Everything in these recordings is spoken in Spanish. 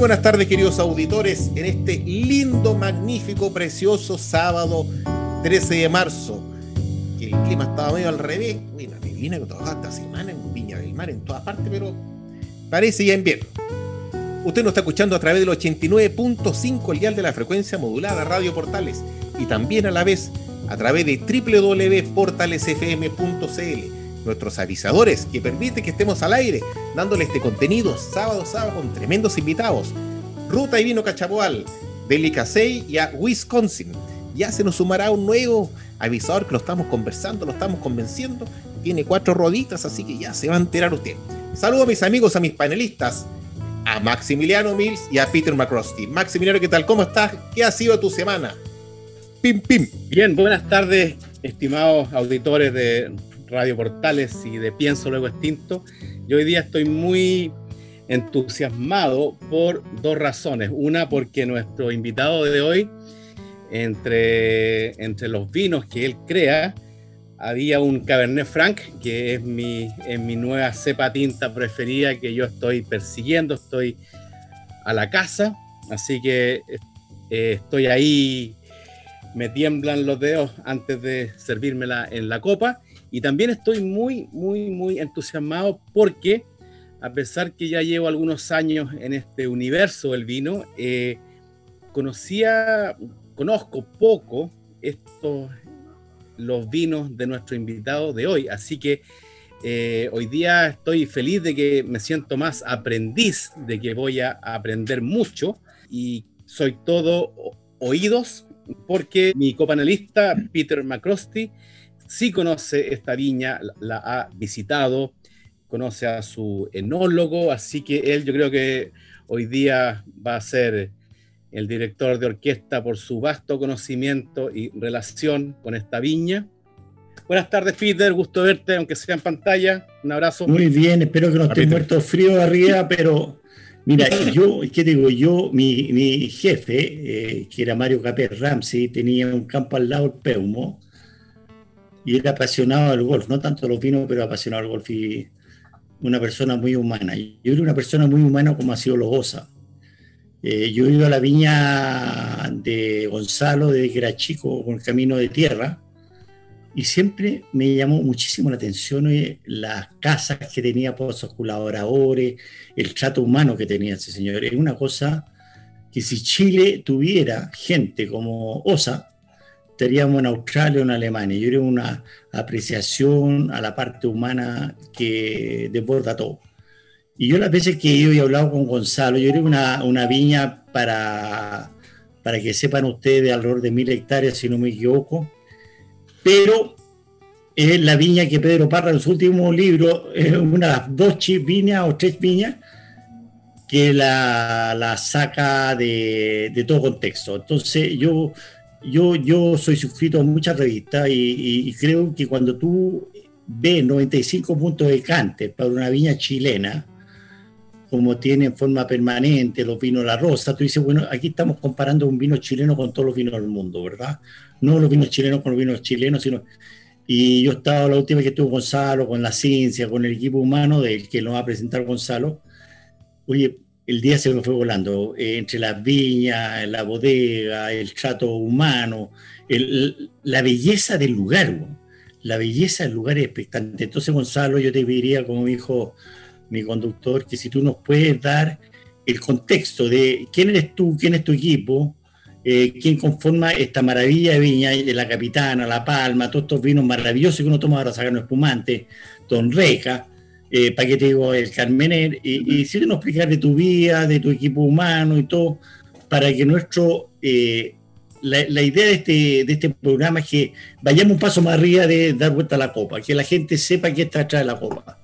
Buenas tardes, queridos auditores, en este lindo, magnífico, precioso sábado 13 de marzo. Que el clima estaba medio al revés. Me vine que trabajaba esta semana en Viña del Mar, en todas partes, pero parece ya invierno. Usted nos está escuchando a través del 89.5 el dial de la frecuencia modulada Radio Portales y también a la vez a través de www.portalesfm.cl nuestros avisadores que permiten que estemos al aire dándole este contenido sábado sábado con tremendos invitados. Ruta y Vino Cachapoal, de Licasey y a Wisconsin. Ya se nos sumará un nuevo avisador que lo estamos conversando, lo estamos convenciendo. Tiene cuatro roditas, así que ya se va a enterar usted. Saludo a mis amigos, a mis panelistas, a Maximiliano Mills y a Peter McCrosty. Maximiliano, ¿qué tal? ¿Cómo estás? ¿Qué ha sido tu semana? Pim, pim. Bien, buenas tardes, estimados auditores de Radio Portales y de Pienso Luego Extinto. Yo hoy día estoy muy entusiasmado por dos razones. Una, porque nuestro invitado de hoy, entre, entre los vinos que él crea, había un Cabernet Franc, que es mi, mi nueva cepa tinta preferida que yo estoy persiguiendo, estoy a la casa, así que eh, estoy ahí, me tiemblan los dedos antes de servírmela en la copa y también estoy muy, muy, muy entusiasmado porque, a pesar que ya llevo algunos años en este universo del vino, eh, conocía, conozco poco estos, los vinos de nuestro invitado de hoy. Así que eh, hoy día estoy feliz de que me siento más aprendiz, de que voy a aprender mucho y soy todo oídos porque mi copanelista Peter McCrosty sí conoce esta viña, la ha visitado, conoce a su enólogo, así que él yo creo que hoy día va a ser el director de orquesta por su vasto conocimiento y relación con esta viña. Buenas tardes, Peter, gusto verte, aunque sea en pantalla. Un abrazo. Muy bien, espero que no estés muerto frío arriba, pero mira, yo, ¿qué digo? Yo, mi, jefe, eh, que era Mario Capet Ramsey, tenía un campo al lado del Peumo, y era apasionado del golf, no tanto los vinos, pero apasionado del golf y una persona muy humana. Yo era una persona muy humana como ha sido Logosa. Eh, yo he ido a la viña de Gonzalo desde que era chico con el camino de tierra y siempre me llamó muchísimo la atención eh, las casas que tenía por sus colaboradores, el trato humano que tenía ese señor. Es una cosa que si Chile tuviera gente como Osa, estaríamos en Australia o en Alemania. Yo creo una apreciación a la parte humana que desborda todo. Y yo las veces que yo he hablado con Gonzalo, yo creo una, una viña para, para que sepan ustedes alrededor de mil hectáreas, si no me equivoco. Pero es la viña que Pedro Parra en su último libro, es una de las dos viñas o tres viñas que la, la saca de, de todo contexto. Entonces yo yo, yo soy suscrito a muchas revistas y, creo que cuando tú ves 95 puntos de cante para una viña chilena, como tiene en forma permanente los vinos La Rosa, tú dices, bueno, aquí estamos comparando un vino chileno con todos los vinos del mundo, ¿verdad? No los vinos chilenos con los vinos chilenos, sino... Y yo estaba la última que estuvo Gonzalo, con la ciencia, con el equipo humano del que nos va a presentar Gonzalo. Oye, el día se me fue volando, eh, entre las viñas, la bodega, el trato humano, la belleza del lugar, la belleza del lugar es expectante. Entonces, Gonzalo, yo te pediría, como dijo mi conductor, que si tú nos puedes dar el contexto de quién eres tú, quién es tu equipo, eh, quién conforma esta maravilla de viña, de la Capitana, La Palma, todos estos vinos maravillosos que uno toma ahora sacando espumante, Don Reca, eh, para que te digo, el Carmener, y, si tú nos explicas de tu vida, de tu equipo humano y todo, para que nuestro... Eh, la, idea de este, de este programa es que vayamos un paso más arriba de dar vuelta a la copa, que la gente sepa qué está atrás de la copa.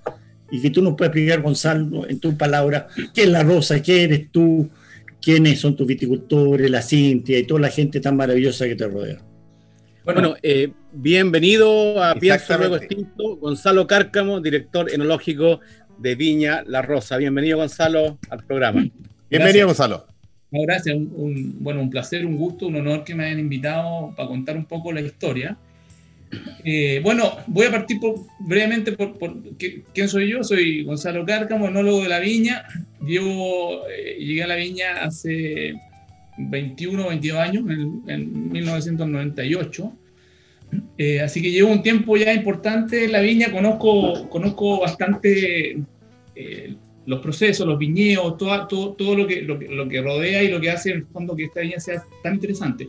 Y que tú nos puedas explicar, Gonzalo, en tus palabras, qué es la rosa, qué eres tú, quiénes son tus viticultores, la Cintia y toda la gente tan maravillosa que te rodea. Bueno, eh, bienvenido a Pienso Luego Extinto, Gonzalo Cárcamo, director enológico de Viña La Rosa. Bienvenido, Gonzalo, al programa. Bienvenido, Gonzalo. gracias, un, bueno, un placer, un gusto, un honor que me hayan invitado para contar un poco la historia. Eh, bueno, voy a partir brevemente por, quién soy yo. Soy Gonzalo Cárcamo, enólogo de la viña. Llevo, eh, llegué a la viña hace 21 o 22 años, en, 1998. Eh, así que llevo un tiempo ya importante en la viña. Conozco, conozco bastante los procesos, los viñedos, todo, todo, todo lo, que, lo, lo, que rodea y lo que hace en el fondo que esta viña sea tan interesante.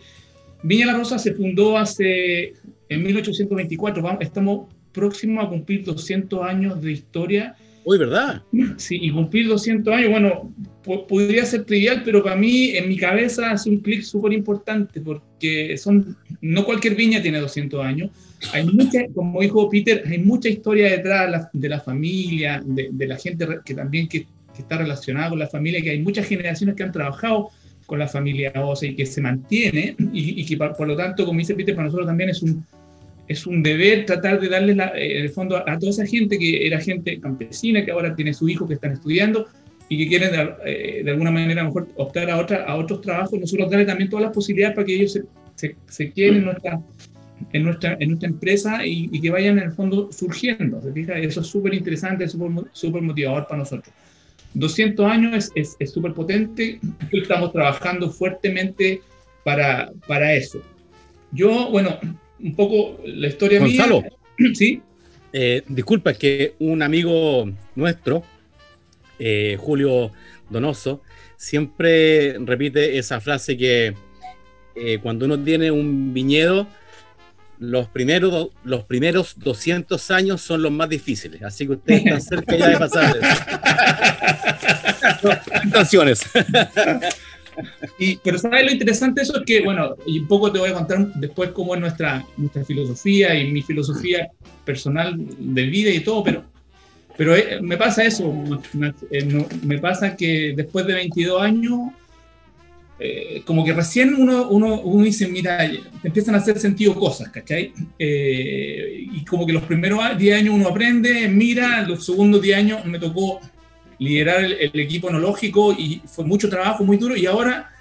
Viña La Rosa se fundó hace en 1824. estamos próximos a cumplir 200 años de historia. Uy, ¿verdad? Sí, y cumplir 200 años, bueno, podría ser trivial, pero para mí, en mi cabeza, hace un clic súper importante, porque son, no cualquier viña tiene 200 años. Hay mucha, como dijo Peter, hay mucha historia detrás de la, familia, de, la gente que también que, está relacionada con la familia, que hay muchas generaciones que han trabajado con la familia OSA y que se mantiene, y, que por, lo tanto, como dice Peter, para nosotros también es un, es un deber tratar de darle eh, el fondo a, toda esa gente que era gente campesina, que ahora tiene su hijo que están estudiando y que quieren de, eh, alguna manera mejor optar a, otra, a otros trabajos, nosotros darle también todas las posibilidades para que ellos se, se, se queden en nuestra, en nuestra, en nuestra empresa y, que vayan en el fondo surgiendo. ¿se fija? Eso es súper interesante, es súper motivador para nosotros. 200 años es súper potente, estamos trabajando fuertemente para, para eso. Yo, bueno, un poco la historia Gonzalo, mía. Sí. Eh, disculpa, es que un amigo nuestro, eh, Julio Donoso, siempre repite esa frase que eh, cuando uno tiene un viñedo, los primeros, los primeros 200 años son los más difíciles. Así que ustedes están cerca ya de pasar. Canciones. Y, pero sabes lo interesante eso es que, bueno, y un poco te voy a contar después cómo es nuestra, nuestra filosofía y mi filosofía personal de vida y todo, pero, pero eh, me pasa eso, eh, me pasa que después de 22 años, eh, como que recién uno, uno, uno, dice, mira, te empiezan a hacer sentido cosas, ¿cachai? y como que los primeros 10 años uno aprende, mira, los segundos 10 años me tocó liderar el, equipo enológico y fue mucho trabajo, muy duro. Y ahora,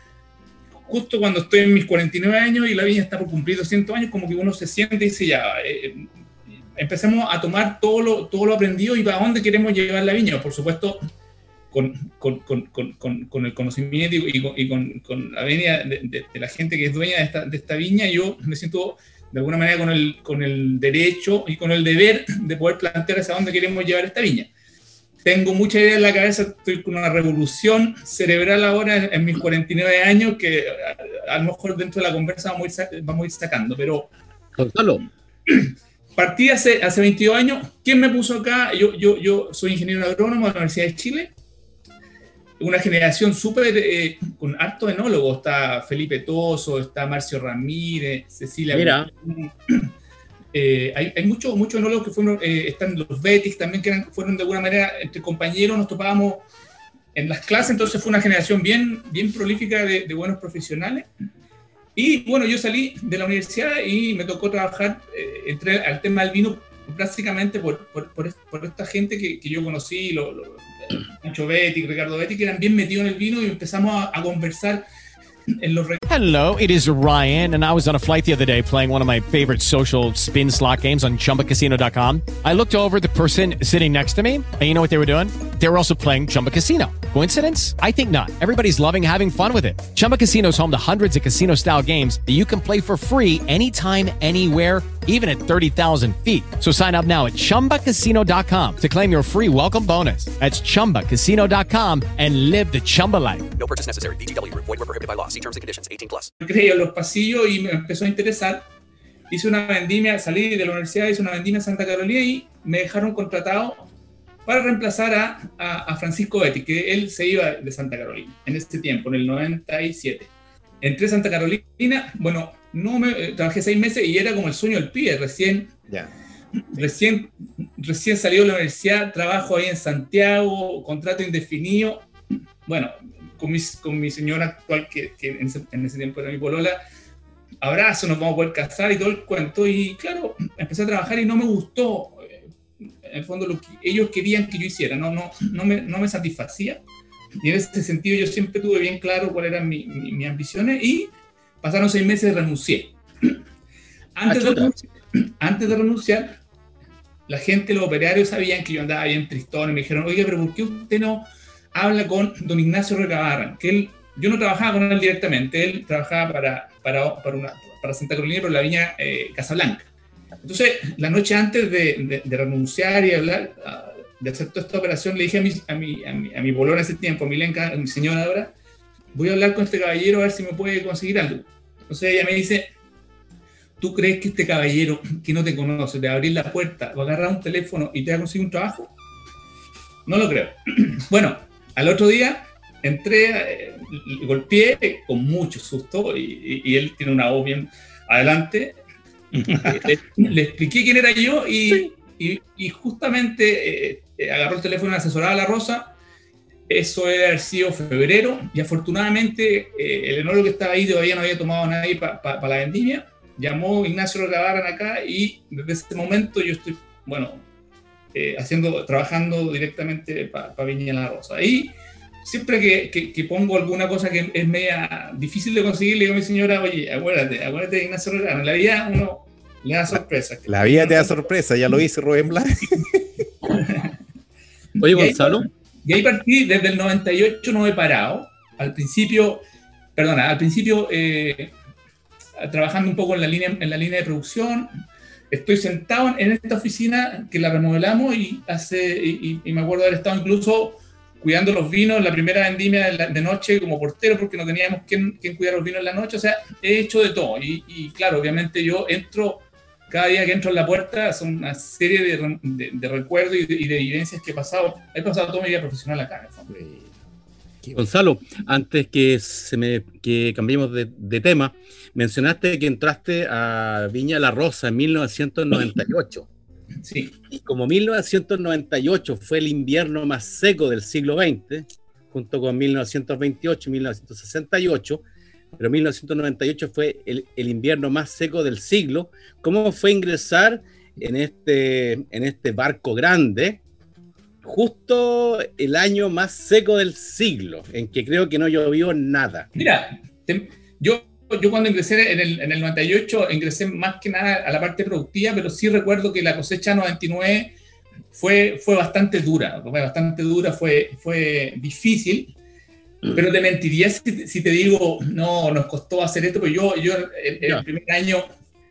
justo cuando estoy en mis 49 años y la viña está por cumplir 200 años, como que uno se siente y dice, ya, eh, empecemos a tomar todo lo, todo lo aprendido y para dónde queremos llevar la viña. Por supuesto, con, con, con, con el conocimiento y, con, la venia de, la gente que es dueña de esta, de esta viña, yo me siento de alguna manera con el, con el derecho y con el deber de poder plantear hacia dónde queremos llevar esta viña tengo mucha idea en la cabeza, estoy con una revolución cerebral ahora en, mis 49 años que a, lo mejor dentro de la conversa vamos a ir, vamos a ir sacando, pero... Gonzalo. Partí hace, hace 22 años. ¿Quién me puso acá? Yo, yo, yo soy ingeniero agrónomo de la Universidad de Chile. Una generación súper eh, con harto enólogos. Está Felipe Toso, está Marcio Ramírez, Cecilia. Mira. Eh, hay, hay muchos mucho enólogos que fueron, eh, están los Betis también, que fueron de alguna manera entre compañeros, nos topábamos en las clases, entonces fue una generación bien, bien prolífica de, buenos profesionales. Y bueno, yo salí de la universidad y me tocó trabajar, eh, entré al tema del vino prácticamente por, por, por, esta gente que, que yo conocí, lo, lo, Ricardo que eran bien metidos en el vino y empezamos a, a conversar en los Hello, it is Ryan, and I was on a flight the other day playing one of my favorite social spin slot games on chumbacasino.com. I looked over the person sitting next to me, and you know what they were doing? They were also playing Chumba Casino. Coincidence? I think not. Everybody's loving having fun with it. Chumba Casino is home to hundreds of casino style games that you can play for free anytime, anywhere, even at 30,000 feet. So sign up now at chumbacasino.com to claim your free welcome bonus. That's chumbacasino.com and live the Chumba life. No purchase necessary. DTW, void, were prohibited by law. See terms and conditions 18 plus. Creí en los pasillos y me empezó a interesar. Hice una vendimia, salí de la universidad, hice una vendimia en Santa Carolina y me dejaron contratado para reemplazar a, a, Francisco Betty, que él se iba de Santa Carolina en ese tiempo, en el 97. Entré a Santa Carolina, bueno, no me, eh, trabajé seis meses y era como el sueño del pibe, recién, recién, recién salió de la universidad, trabajo ahí en Santiago, contrato indefinido, bueno, con mi, con mi señora actual, que, que en, ese, en, ese, tiempo era mi polola, abrazo, nos vamos a poder casar y todo el cuento, y claro, empecé a trabajar y no me gustó, en el fondo lo que ellos querían que yo hiciera, no, no, no, me, no me satisfacía. Y en ese sentido yo siempre tuve bien claro cuáles eran mis ambiciones y pasaron seis meses y renuncié. Antes de renunciar, antes de renunciar, la gente, los operarios sabían que yo andaba bien tristón y me dijeron, oiga, pero ¿por qué usted no habla con don Ignacio Recabarran? Que él, yo no trabajaba con él directamente, él trabajaba para, para, para, una, para Santa Carolina, por la viña eh, Casablanca. Entonces, la noche antes de, renunciar y hablar, ah, de hacer toda esta operación, le dije a mi, a mi, a mi, a mi bolón ese tiempo, a mi, lenca, a mi señora ahora, voy a hablar con este caballero a ver si me puede conseguir algo. Entonces ella me dice, ¿tú crees que este caballero que no te conoce te va a abrir la puerta, va a agarrar un teléfono y te va a conseguir un trabajo? No lo creo. Bueno, al otro día entré, eh, golpeé con mucho susto y, y él tiene una voz bien adelante le, expliqué quién era yo y, y, justamente eh, eh, agarró el teléfono y asesoraba a la Rosa. Eso debe haber sido febrero y afortunadamente eh, el enólogo que estaba ahí todavía no había tomado nadie para la vendimia. Llamó Ignacio Rocabarran acá y desde ese momento yo estoy, bueno, haciendo, trabajando directamente para Viña La Rosa. Y siempre que, que, pongo alguna cosa que es media difícil de conseguir, le digo a mi señora, oye, acuérdate, acuérdate de Ignacio Rocabarran. La vida uno le da sorpresa. La vida te da sorpresa, ya lo hice Rubén Blas. Oye, Gonzalo. Y ahí partí, desde el 98 no he parado. Al principio, perdona, al principio eh, trabajando un poco en la, línea, en la línea de producción. Estoy sentado en esta oficina que la remodelamos y, hace, y, me acuerdo haber estado incluso cuidando los vinos, la primera vendimia de, noche como portero porque no teníamos quien, cuidar los vinos en la noche. O sea, he hecho de todo. Y, y claro, obviamente yo entro cada día que entro en la puerta son una serie de, recuerdos y de, vivencias que he pasado. He pasado toda mi vida profesional acá. Gonzalo, antes que, se me, que cambiemos de, tema, mencionaste que entraste a Viña La Rosa en 1998. Sí. Y como 1998 fue el invierno más seco del siglo XX, junto con 1928 y 1968, pero 1998 fue el, invierno más seco del siglo. ¿Cómo fue ingresar en este, en este barco grande justo el año más seco del siglo, en que creo que no llovió nada? Mira, yo, yo cuando ingresé en el, en el 98, ingresé más que nada a la parte productiva, pero sí recuerdo que la cosecha 99 fue, fue bastante dura, fue bastante dura, fue, fue difícil pero te mentiría si, te digo, no, nos costó hacer esto, porque yo, yo el, primer año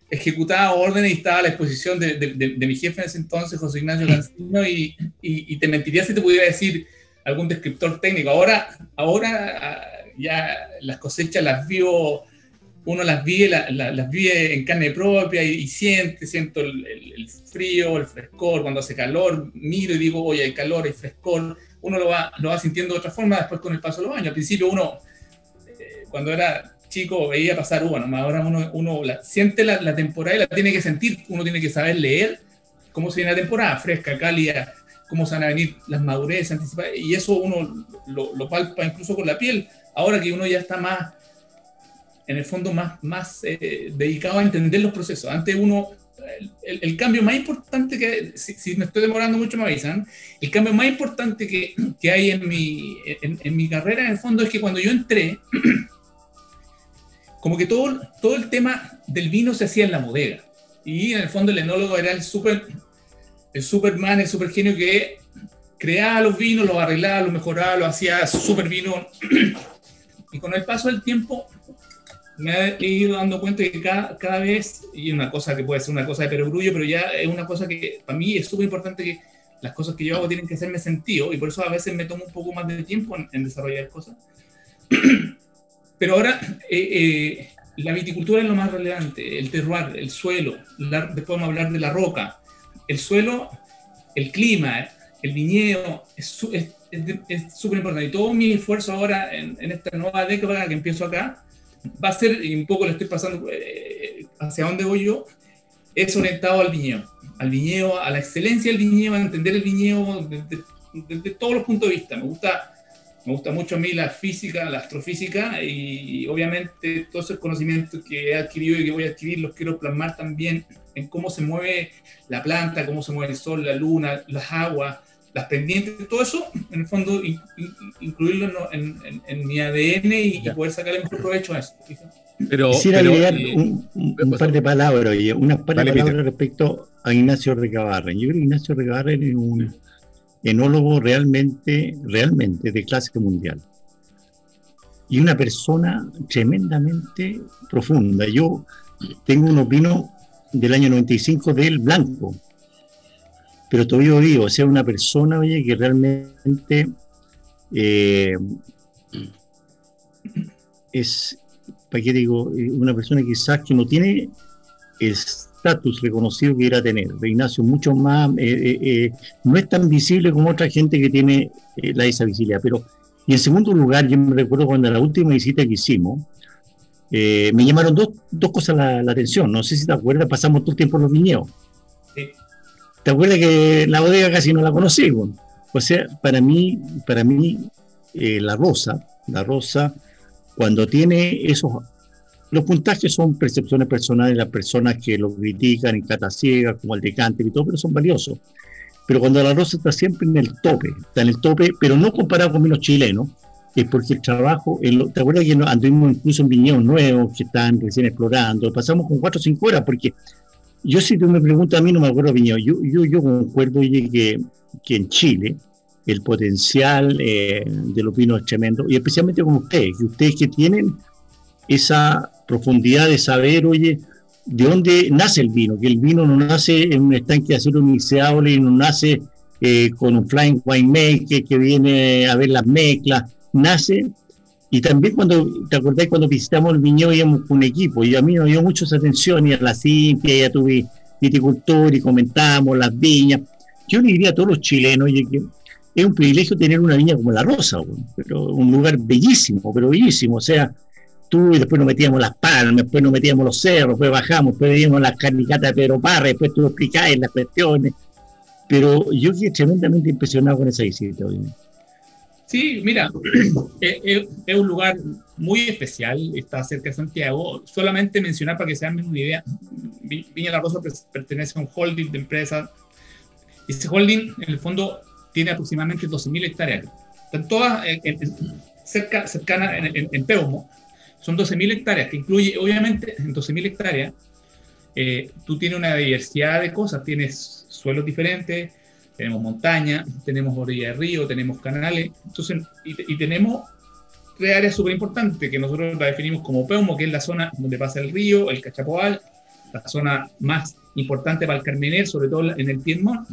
ejecutaba órdenes y estaba a la exposición de, de, mi jefe en ese entonces, José Ignacio Cancino, y, y, te mentiría si te pudiera decir algún descriptor técnico. Ahora, ahora ah, ya las cosechas las vio, uno las vive, las vive en carne propia y, siente, siento el, el, frío, el frescor, cuando hace calor, miro y digo, oye, hay calor, hay frescor uno lo va, lo va sintiendo de otra forma después con el paso de los años. Al principio uno, eh, cuando era chico, veía pasar uno, ahora uno, uno la, siente la, la, temporada y la tiene que sentir, uno tiene que saber leer cómo se viene la temporada, fresca, cálida, cómo se van a venir las madurez anticipadas, y eso uno lo, lo, palpa incluso con la piel, ahora que uno ya está más, en el fondo, más, más eh, dedicado a entender los procesos. Antes uno el, cambio más importante que, si, me estoy demorando mucho me avisan, el cambio más importante que, que hay en mi, en, mi carrera en el fondo es que cuando yo entré, como que todo, todo el tema del vino se hacía en la bodega. Y en el fondo el enólogo era el super, el Superman, el super genio que creaba los vinos, los arreglaba, los mejoraba, los hacía super vino. y con el paso del tiempo me he ido dando cuenta que cada, cada vez, y una cosa que puede ser una cosa de perogrullo, pero ya es una cosa que para mí es súper importante que las cosas que yo hago tienen que hacerme sentido, y por eso a veces me tomo un poco más de tiempo en, desarrollar cosas. pero ahora, eh, eh, la viticultura es lo más relevante, el terroir, el suelo, después vamos a hablar de la roca, el suelo, el clima, el viñedo, es súper importante. Y todo mi esfuerzo ahora en, en esta nueva década que empiezo acá, va a ser, y un poco le estoy pasando eh, hacia dónde voy yo, es orientado al viñedo, al viñedo, a la excelencia del viñedo, a entender el viñedo desde, todos los puntos de vista. Me gusta, me gusta mucho a mí la física, la astrofísica, y obviamente todos esos conocimientos que he adquirido y que voy a adquirir los quiero plasmar también en cómo se mueve la planta, cómo se mueve el sol, la luna, las aguas, las pendientes, todo eso, en el fondo, incluirlo en, mi ADN y, poder sacarle mejor provecho a eso. Pero, Quisiera agregar eh, un, par de palabras, oye, unas par de palabras respecto a Ignacio Recabarren. Yo creo que Ignacio Recabarren es un enólogo realmente, realmente de clase mundial. Y una persona tremendamente profunda. Yo tengo unos vinos del año 95 del blanco, pero todavía digo, o sea, una persona, oye, que realmente eh, es, ¿para qué digo? Eh, una persona quizás que no tiene el estatus reconocido que era tener. De Ignacio, mucho más, eh, no es tan visible como otra gente que tiene la esa visibilidad. Pero, y en segundo lugar, yo me recuerdo cuando la última visita que hicimos, me llamaron dos, dos cosas la, la, atención. No sé si te acuerdas, pasamos todo el tiempo en los viñedos. ¿Te acuerdas que la bodega casi no la conocí? O sea, para mí, para mí eh, la rosa, la rosa, cuando tiene esos... Los puntajes son percepciones personales las personas que lo critican en cata ciega, como el decante y todo, pero son valiosos. Pero cuando la rosa está siempre en el tope, está en el tope, pero no comparado con vinos chilenos, es porque el trabajo, ¿te acuerdas que anduvimos incluso en viñedos nuevos que están recién explorando? Pasamos con cuatro o cinco horas porque yo si tú me preguntas a mí, no me acuerdo, Viño, yo, yo, yo concuerdo que, que en Chile el potencial eh, de los vinos es tremendo, y especialmente con ustedes, que ustedes que tienen esa profundidad de saber, oye, de dónde nace el vino, que el vino no nace en un estanque de acero inoxidable, no nace eh, con un flying winemaker que viene a ver las mezclas, nace y también cuando, ¿te acordás cuando visitamos el viñedo íbamos con un equipo? Y a mí me dio mucho esa atención, y a la Simpia, ya tuve viticultor y comentamos las viñas. Yo le diría a todos los chilenos, que es un privilegio tener una viña como La Rosa, pero un lugar bellísimo, pero bellísimo. O sea, tú y después nos metíamos las palmas, después nos metíamos los cerros, después bajamos, después veíamos las carnicatas de Pedro Parra, después tú explicabas las cuestiones. Pero yo quedé tremendamente impresionado con esa visita. Obviamente. Sí, mira, es, un lugar muy especial, está cerca de Santiago. Solamente mencionar para que se hagan una idea, Viña La Rosa pertenece a un holding de empresas. Ese holding, en el fondo, tiene aproximadamente 12.000 hectáreas. Están todas cerca, cercanas en, en, Peumo. Son 12.000 hectáreas, que incluye, obviamente, en 12.000 hectáreas, eh, tú tienes una diversidad de cosas. Tienes suelos diferentes, tenemos montaña, tenemos orilla de río, tenemos canales, entonces, y, tenemos tres áreas súper importantes que nosotros la definimos como Peumo, que es la zona donde pasa el río, el Cachapoal, la zona más importante para el Carmener, sobre todo en el Piedmont.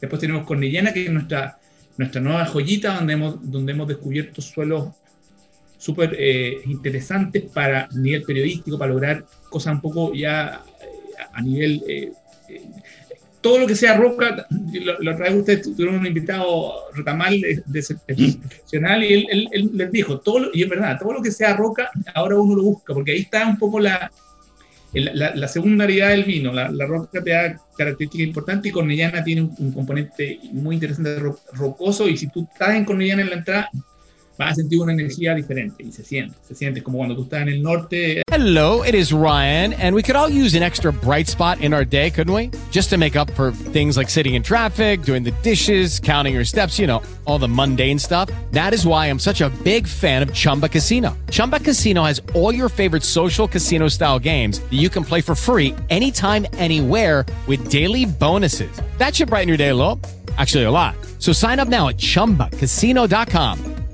Después tenemos Cornellana, que es nuestra, nuestra nueva joyita, donde hemos, donde hemos descubierto suelos súper eh, interesantes para nivel periodístico, para lograr cosas un poco ya eh, a nivel eh, todo lo que sea roca, lo, otra vez ustedes tuvieron un invitado Rotamal de, profesional y él, les dijo, todo y es verdad, todo lo que sea roca, ahora uno lo busca, porque ahí está un poco la, la, la secundaridad del vino. La, roca te da características importantes y Cornellana tiene un, componente muy interesante rocoso y si tú estás en Cornellana en la entrada, vas a sentir una energía diferente y se siente, se siente como cuando tú estás en el norte. Eh. Hello, it is Ryan, and we could all use an extra bright spot in our day, couldn't we? Just to make up for things like sitting in traffic, doing the dishes, counting your steps, you know, all the mundane stuff. That is why I'm such a big fan of Chumba Casino. Chumba Casino has all your favorite social casino style games that you can play for free anytime, anywhere with daily bonuses. That should brighten your day a little. Actually, a lot. So sign up now at chumbacasino.com.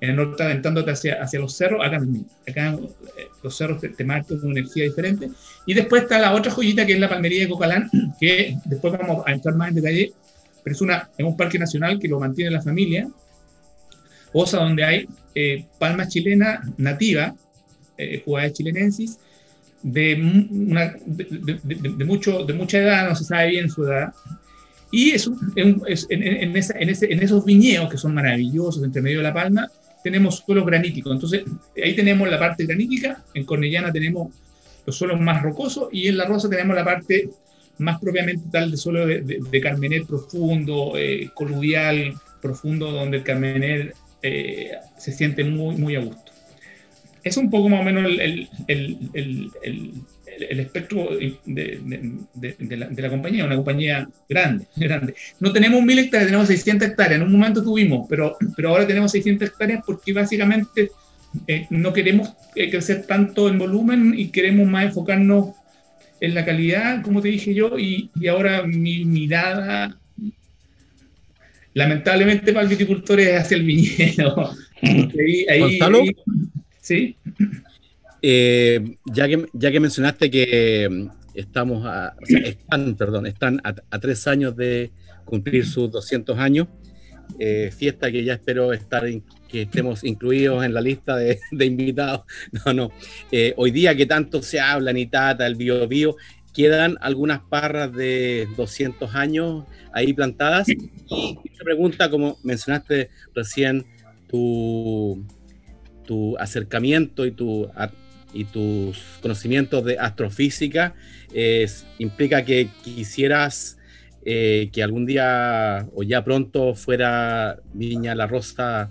en el norte aventándote hacia, hacia los cerros, acá, acá eh, los cerros te, te marcan una energía diferente. Y después está la otra joyita que es la palmería de Cocalán, que después vamos a entrar más en detalle, pero es, una, es un parque nacional que lo mantiene la familia, Osa, donde hay eh, palmas chilenas nativas, eh, chilenensis, de, una, de, de, de, mucho, de mucha edad, no se sabe bien su edad, y es, es en, en, esa, en, ese, en, esos viñedos que son maravillosos entre medio de la palma, tenemos suelos graníticos. Entonces, ahí tenemos la parte granítica, en Cornellana tenemos los suelos más rocosos y en La Rosa tenemos la parte más propiamente tal de suelo de, de, carmener profundo, eh, coluvial profundo, donde el carmener eh, se siente muy, muy a gusto. Es un poco más o menos el, el espectro de, de, la, de, la, compañía, una compañía grande, grande. No tenemos mil hectáreas, tenemos 600 hectáreas. En un momento tuvimos, pero, pero ahora tenemos 600 hectáreas porque básicamente eh, no queremos eh, crecer tanto en volumen y queremos más enfocarnos en la calidad, como te dije yo, y, y ahora mi mirada, lamentablemente para el viticultor es hacia el viñedo. ahí, ahí, ahí, ¿Sí? Eh, ya, que, ya que mencionaste que mm, estamos a, o están, perdón, están a, tres años de cumplir sus 200 años, eh, fiesta que ya espero estar que estemos incluidos en la lista de, invitados. No, no. Eh, hoy día que tanto se habla, ni tata, el bio bio, quedan algunas parras de 200 años ahí plantadas. Y esta pregunta, como mencionaste recién, tu, tu acercamiento y tu y tus conocimientos de astrofísica eh, implica que quisieras eh, que algún día o ya pronto fuera Viña La Rosa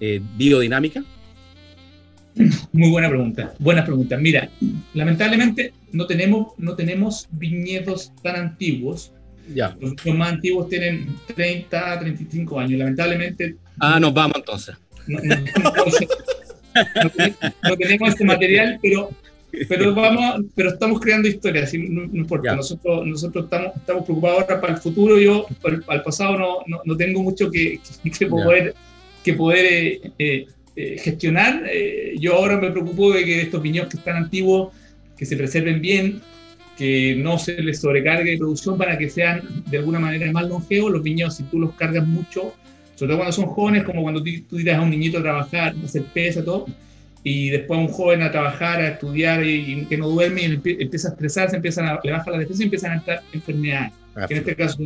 eh, biodinámica? Muy buena pregunta, buena pregunta. Mira, lamentablemente no tenemos, no tenemos viñedos tan antiguos. Ya. Los, más antiguos tienen 30, 35 años. Lamentablemente. Ah, nos vamos entonces. No, no, no, tenemos este material, pero, pero, vamos, pero estamos creando historias, no, no importa. Nosotros, nosotros estamos, estamos preocupados ahora para el futuro. Yo, para el, para el pasado, no, no, no, tengo mucho que, que poder, que poder eh, eh, eh, gestionar. yo ahora me preocupo de que estos viñedos que están antiguos, que se preserven bien, que no se les sobrecargue de producción para que sean de alguna manera más longevos. Los viñedos, si tú los cargas mucho, sobre todo cuando son jóvenes, como cuando tú tiras a un niñito a trabajar, a hacer pesa, todo, y después a un joven a trabajar, a estudiar y, y que no duerme y empieza a estresarse, empiezan a, le baja la defensa y empiezan a estar enfermedades. Ah, que en este caso,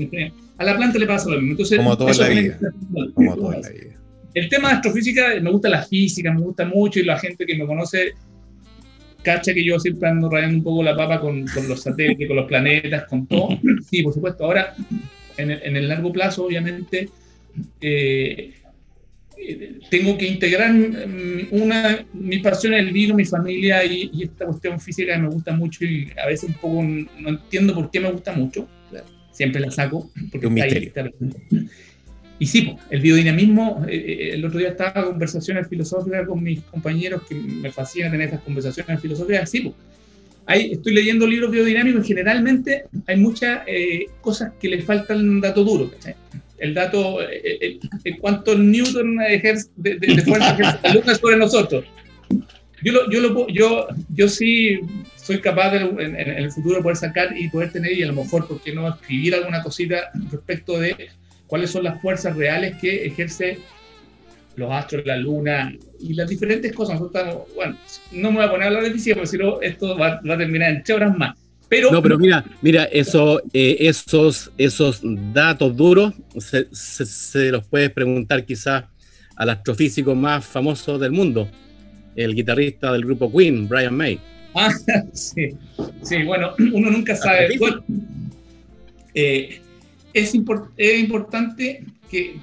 a la planta le pasa lo mismo. Entonces, como todo en la vida. Como todo en la vida. El tema de astrofísica, me gusta la física, me gusta mucho y la gente que me conoce cacha que yo siempre ando rayando un poco la papa con, con los satélites, con los planetas, con todo. Sí, por supuesto. Ahora, en el, en el largo plazo, obviamente, eh, tengo que integrar una, mi pasión el vino, mi familia y, y, esta cuestión física que me gusta mucho y a veces un poco no entiendo por qué me gusta mucho. Siempre la saco. Porque un misterio. Ahí, y sí, el biodinamismo, eh, el otro día estaba en conversaciones filosóficas con mis compañeros que me fascina tener esas conversaciones filosóficas. Sí, hay, estoy leyendo libros biodinámicos y generalmente hay muchas eh, cosas que le faltan dato duro. ¿cachai? El dato, el, el, cuánto Newton ejerce de, de, de fuerza ejerce sobre nosotros. yo, lo, yo, yo, yo sí soy capaz de, en, en, el futuro poder sacar y poder tener, y a lo mejor, ¿por qué no escribir alguna cosita respecto de cuáles son las fuerzas reales que ejerce los astros, la luna y las diferentes cosas. Nosotros bueno, no me voy a poner a hablar de física, porque si no, esto va, va, a terminar en tres horas más. Pero, no, pero mira, mira, eso, eh, esos, esos datos duros se, se, se los puedes preguntar quizás al astrofísico más famoso del mundo, el guitarrista del grupo Queen, Brian May. Ah, sí, sí, bueno, uno nunca sabe. Bueno, eh, es, import es, importante que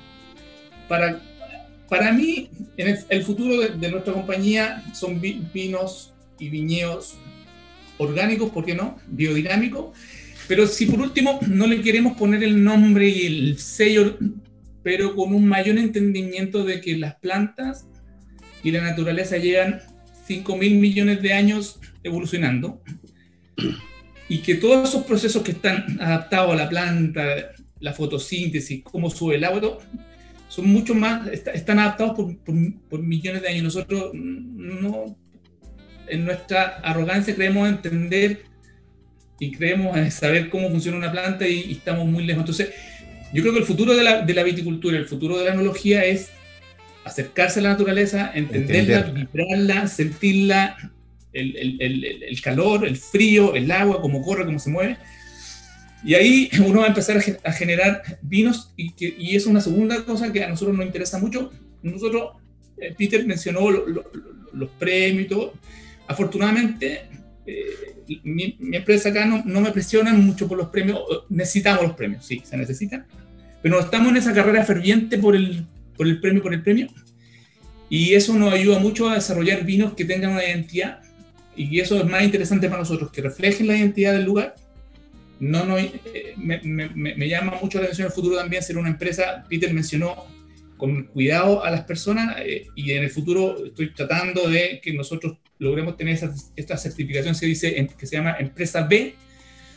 para, para mí, en el, el futuro de, de, nuestra compañía son vinos y viñedos orgánicos, ¿por qué no? Biodinámicos. Pero si por último no le queremos poner el nombre y el sello, pero con un mayor entendimiento de que las plantas y la naturaleza llevan 5 mil millones de años evolucionando y que todos esos procesos que están adaptados a la planta, la fotosíntesis, cómo sube el agua, son mucho más, están adaptados por, por, por millones de años. Nosotros no, en nuestra arrogancia creemos entender y creemos saber cómo funciona una planta y, y estamos muy lejos. Entonces, yo creo que el futuro de la, de la, viticultura, el futuro de la enología es acercarse a la naturaleza, entenderla, entenderla. vibrarla, sentirla, el, el, el, el, calor, el frío, el agua, cómo corre, cómo se mueve. Y ahí uno va a empezar a, generar vinos y, que, y es una segunda cosa que a nosotros nos interesa mucho. Nosotros, eh, Peter mencionó lo, lo, los premios y todo. Afortunadamente, eh, mi, mi, empresa acá no, no, me presionan mucho por los premios. Necesitamos los premios, sí, se necesitan. Pero estamos en esa carrera ferviente por el, por el premio, por el premio. Y eso nos ayuda mucho a desarrollar vinos que tengan una identidad. Y eso es más interesante para nosotros, que reflejen la identidad del lugar. No, no, eh, me, me, me, llama mucho la atención el futuro también ser una empresa, Peter mencionó, con cuidado a las personas eh, y en el futuro estoy tratando de que nosotros logremos tener esa, esta certificación que, dice, que se llama empresa B.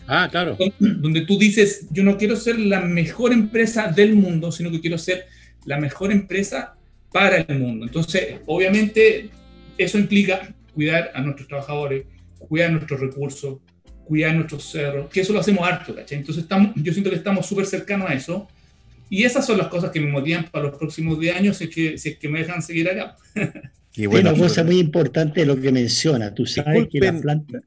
Ah, claro. Donde tú dices, yo no quiero ser la mejor empresa del mundo, sino que quiero ser la mejor empresa para el mundo. Entonces, obviamente, eso implica cuidar a nuestros trabajadores, cuidar nuestros recursos, cuidar nuestros cerros, que eso lo hacemos harto, ¿cachai? Entonces, estamos, yo siento que estamos súper cercanos a eso. Y esas son las cosas que me motivan para los próximos 10 años, si es que, si es que me dejan seguir acá. Bueno, una cosa muy importante lo que menciona. Tú sabes Disculpen, que la planta.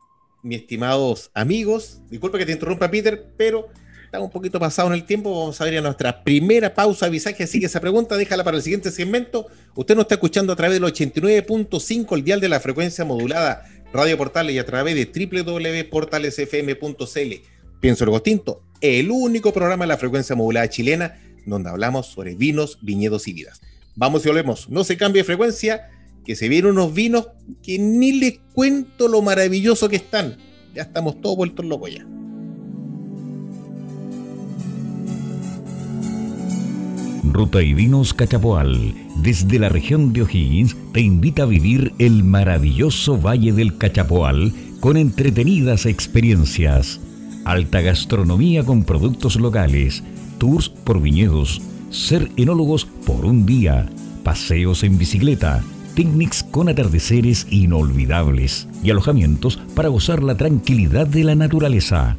Mis estimados amigos, disculpa que te interrumpa, Peter, pero estamos un poquito pasado en el tiempo. Vamos a ver a nuestra primera pausa avisaje. Así que esa pregunta déjala para el siguiente segmento. Usted nos está escuchando a través del 89.5, el dial de la frecuencia modulada Radio Portales y a través de www.portalesfm.cl. Pienso el Tinto, el único programa de la frecuencia modulada chilena donde hablamos sobre vinos, viñedos y vidas. Vamos y volvemos. No se cambie de frecuencia se vienen unos vinos que ni les cuento lo maravilloso que están. Ya estamos todos vueltos locos ya. Ruta y Vinos Cachapoal, desde la región de O'Higgins, te invita a vivir el maravilloso Valle del Cachapoal con entretenidas experiencias, alta gastronomía con productos locales, tours por viñedos, ser enólogos por un día, paseos en bicicleta, picnics con atardeceres inolvidables y alojamientos para gozar la tranquilidad de la naturaleza.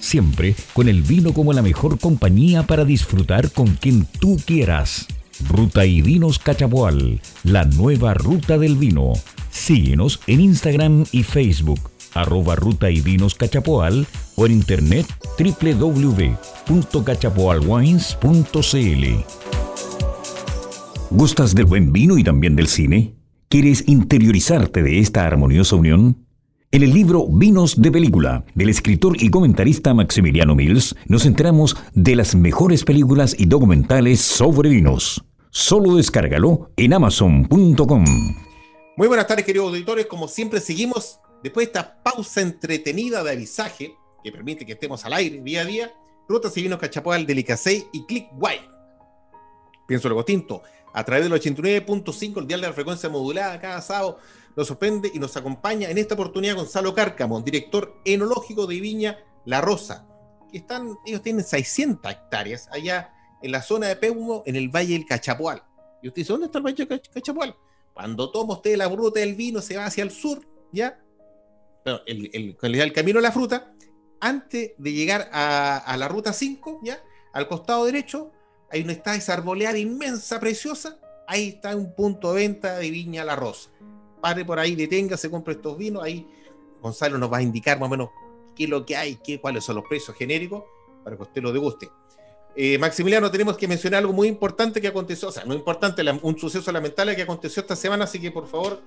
Siempre con el vino como la mejor compañía para disfrutar con quien tú quieras. Ruta y Vinos Cachapoal, la nueva ruta del vino. Síguenos en Instagram y Facebook, arroba Ruta y Vinos Cachapoal o en internet www.cachapoalwines.cl. ¿Gustas del buen vino y también del cine? ¿Quieres interiorizarte de esta armoniosa unión? En el libro Vinos de Película, del escritor y comentarista Maximiliano Mills, nos enteramos de las mejores películas y documentales sobre vinos. Solo descárgalo en amazon.com. Muy buenas tardes, queridos auditores. Como siempre, seguimos después de esta pausa entretenida de avisaje que permite que estemos al aire día a día. Rutas y vinos Cachapoal, Delicacey y Click White. Pienso luego tinto a través del 89.5, el dial de la frecuencia modulada, cada sábado nos sorprende y nos acompaña en esta oportunidad Gonzalo Cárcamo, director enológico de Viña La Rosa. Están, ellos tienen 600 hectáreas allá en la zona de Peumo, en el Valle del Cachapoal. Y usted dice, ¿dónde está el Valle del Cachapoal? Cuando toma usted la ruta del vino, se va hacia el sur, ¿ya? Bueno, el, el, el camino de la fruta, antes de llegar a, a, la ruta 5, ¿ya? Al costado derecho, hay una está esa arboleada inmensa, preciosa. Ahí está un punto de venta de Viña La Rosa. Pare por ahí, detenga, se compra estos vinos. Ahí Gonzalo nos va a indicar más o menos qué es lo que hay, qué, cuáles son los precios genéricos para que usted lo deguste. Eh, Maximiliano, tenemos que mencionar algo muy importante que aconteció, o sea, no importante, un suceso lamentable que aconteció esta semana, así que por favor,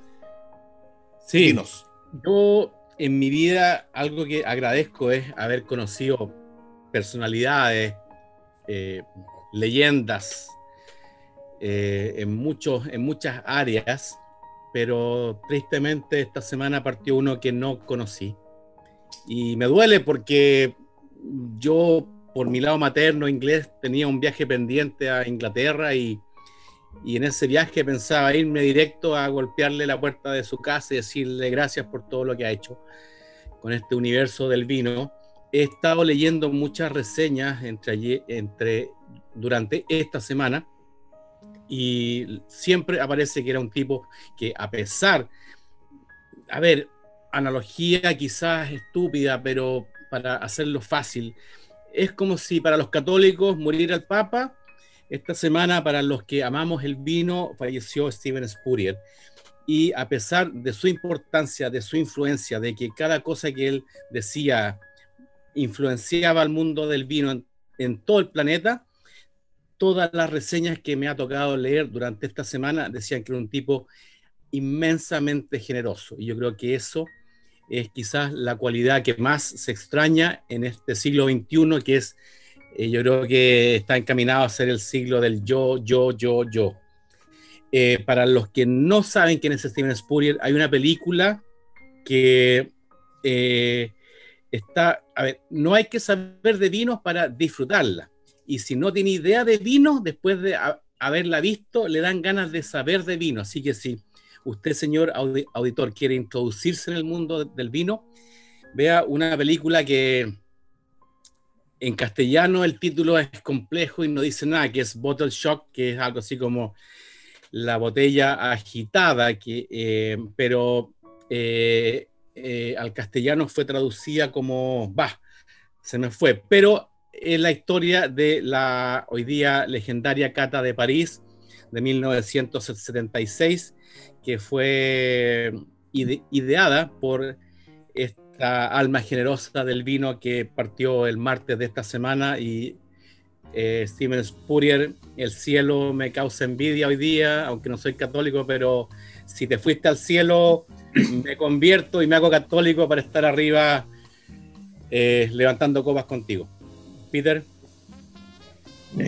sí, dinos. Yo en mi vida algo que agradezco es haber conocido personalidades, eh, leyendas eh, en, muchos, en muchas áreas, pero tristemente esta semana partió uno que no conocí. Y me duele porque yo por mi lado materno inglés tenía un viaje pendiente a Inglaterra y, y, en ese viaje pensaba irme directo a golpearle la puerta de su casa y decirle gracias por todo lo que ha hecho con este universo del vino. He estado leyendo muchas reseñas entre, entre, durante esta semana y siempre aparece que era un tipo que a pesar, a ver, analogía quizás estúpida, pero para hacerlo fácil, es como si para los católicos muriera el Papa. Esta semana, para los que amamos el vino, falleció Steven Spurrier. Y a pesar de su importancia, de su influencia, de que cada cosa que él decía influenciaba al mundo del vino en todo el planeta, todas las reseñas que me ha tocado leer durante esta semana decían que era un tipo inmensamente generoso. Y yo creo que eso es quizás la cualidad que más se extraña en este siglo XXI, que es, eh, yo creo que está encaminado a ser el siglo del yo, yo, yo, yo. Eh, para los que no saben quién es Steven Spurrier, hay una película que eh, está, a ver, no hay que saber de vinos para disfrutarla. Y si no tiene idea de vino, después de haberla visto, le dan ganas de saber de vino. Así que sí usted, señor auditor, quiere introducirse en el mundo del vino, vea una película que en castellano el título es complejo y no dice nada, que es Bottle Shock, que es algo así como la botella agitada, que, eh, pero eh, eh, al castellano fue traducida como, va, se me fue, pero es la historia de la hoy día legendaria Cata de París de 1976, que fue ideada por esta alma generosa del vino que partió el martes de esta semana y eh, Steven Spurrier, el cielo me causa envidia hoy día, aunque no soy católico, pero si te fuiste al cielo, me convierto y me hago católico para estar arriba eh, levantando copas contigo. Peter.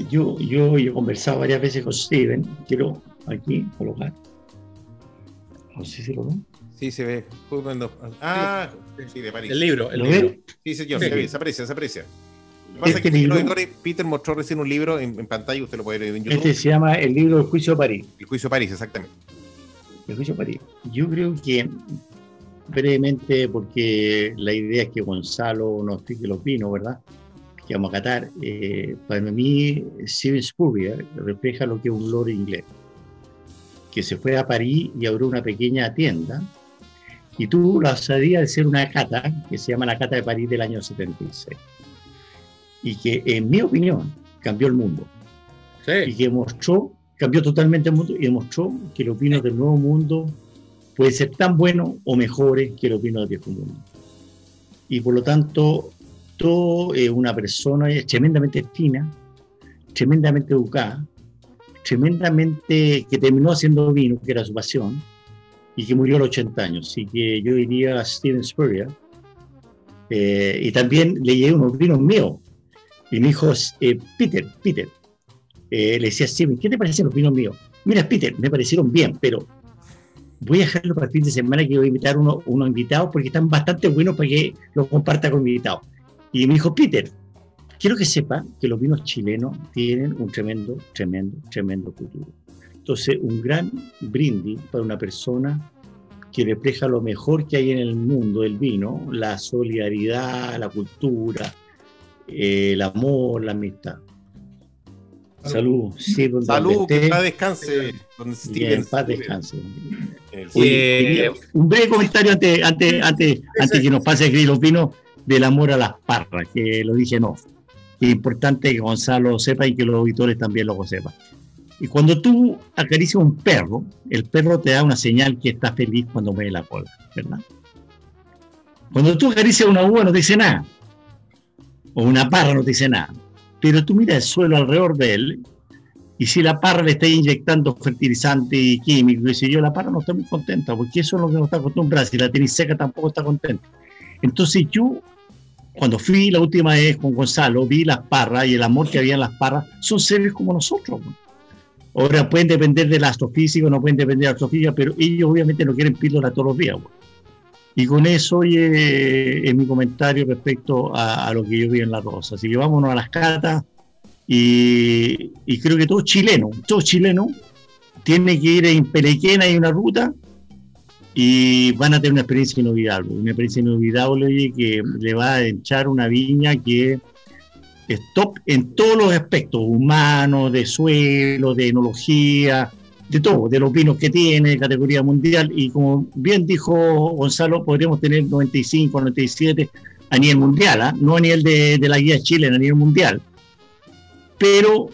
Yo, yo, yo he conversado varias veces con Steven, quiero aquí colocar no sé si lo ven. Sí, se ve. Ah, sí, de París. El libro, el libro. Sí, señor, se, ve, se aprecia, se aprecia. Pasa este que libro, Peter mostró recién un libro en, en, pantalla, usted lo puede ver en YouTube. Este se llama El libro del juicio de París. El juicio de París, exactamente. El juicio de París. Yo creo que, brevemente, porque la idea es que Gonzalo nos explique los vinos, ¿verdad? Que vamos a catar. Eh, para mí, Steven Spurrier refleja lo que es un lord inglés que se fue a París y abrió una pequeña tienda. Y tuvo la osadía de ser una cata, que se llama la Cata de París del año 76. Y que, en mi opinión, cambió el mundo. Y que mostró, cambió totalmente el mundo y demostró que los vinos del nuevo mundo pueden ser tan buenos o mejores que los vinos del viejo mundo. Y por lo tanto, todo es una persona tremendamente fina, tremendamente educada, tremendamente, que terminó haciendo vino, que era su pasión, y que murió a los 80 años. Así que yo diría a Steven Spurrier. Eh, y también le llegué unos vinos míos. Y me dijo, eh, Peter, Peter, eh, le decía Steven, ¿qué te parecen los vinos míos? Mira, Peter, me parecieron bien, pero voy a dejarlo para el fin de semana que voy a invitar unos uno invitados porque están bastante buenos para que los comparta con invitados. Y me dijo, Peter, Quiero que sepa que los vinos chilenos tienen un tremendo, tremendo, tremendo futuro. Entonces, un gran brindis para una persona que refleja lo mejor que hay en el mundo del vino, la solidaridad, la cultura, eh, el amor, la amistad. Salud. Sí, Salud, donde que paz descanse. Don Y Steven. en paz descanse. El Eh, un breve comentario antes, antes, antes, antes que nos pase a escribir los vinos del amor a las parras, que lo dije no. Es importante que Gonzalo lo sepa y que los auditores también lo sepan. Y cuando tú acaricias un perro, el perro te da una señal que está feliz cuando mueve la cola, ¿verdad? Cuando tú acaricias una uva no te dice nada. O una parra no te dice nada. Pero tú miras el suelo alrededor de él y si la parra le está inyectando fertilizante y químico, qué sé yo, la parra no está muy contenta, porque eso es lo que no está acostumbrada. Si la tenéis seca tampoco está contenta. Entonces yo, cuando fui la última vez con Gonzalo, vi las parras y el amor que había en las parras, son seres como nosotros. Ahora pueden depender del astrofísico, no pueden depender de la astrofísica, pero ellos obviamente no quieren píldora todos los días. Y con eso oye, es mi comentario respecto a, a lo que yo vi en la rosa. Así que vámonos a las catas. Y, y creo que todo chileno, todo chileno, tiene que ir en Pelequena hay una ruta y van a tener una experiencia inolvidable, una experiencia inolvidable que le va a echar una viña que es top en todos los aspectos, humanos, de suelo, de enología, de todo, de los vinos que tiene, categoría mundial, y como bien dijo Gonzalo, podríamos tener 95, 97 a nivel mundial, ¿ah? no a nivel de, de la guía chilena, a nivel mundial. Pero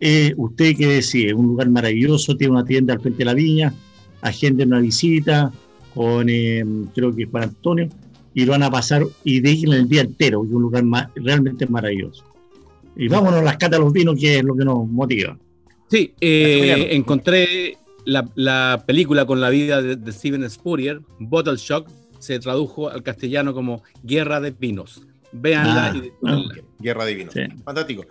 eh, usted que decide, un lugar maravilloso, tiene una tienda al frente de la viña, agende una visita con, eh, creo que Juan Antonio, y lo van a pasar y dejen el día entero, que es un lugar ma- realmente maravilloso. Y vámonos a las catas de los vinos, que es lo que nos motiva. Sí, eh, encontré la, la película con la vida de, de Steven Spurrier, Bottle Shock, se tradujo al castellano como Guerra de Vinos. Véanla Ah, y. Guerra de Vinos. Sí. Fantástico.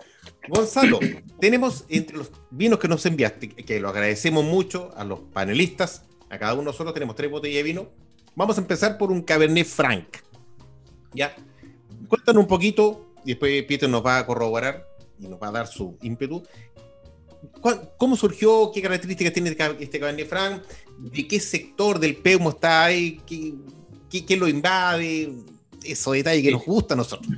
Gonzalo, tenemos entre los vinos que nos enviaste, que lo agradecemos mucho a los panelistas, a cada uno de tenemos tres botellas de vino. Vamos a empezar por un Cabernet Franc. ¿Ya? Cuéntanos un poquito, y después Peter nos va a corroborar y nos va a dar su ímpetu. ¿Cuál- ¿Cómo surgió? ¿Qué características tiene este Cabernet Franc? ¿De qué sector del Peumo está ahí? ¿Qué, lo invade? Esos detalles que nos gustan a nosotros.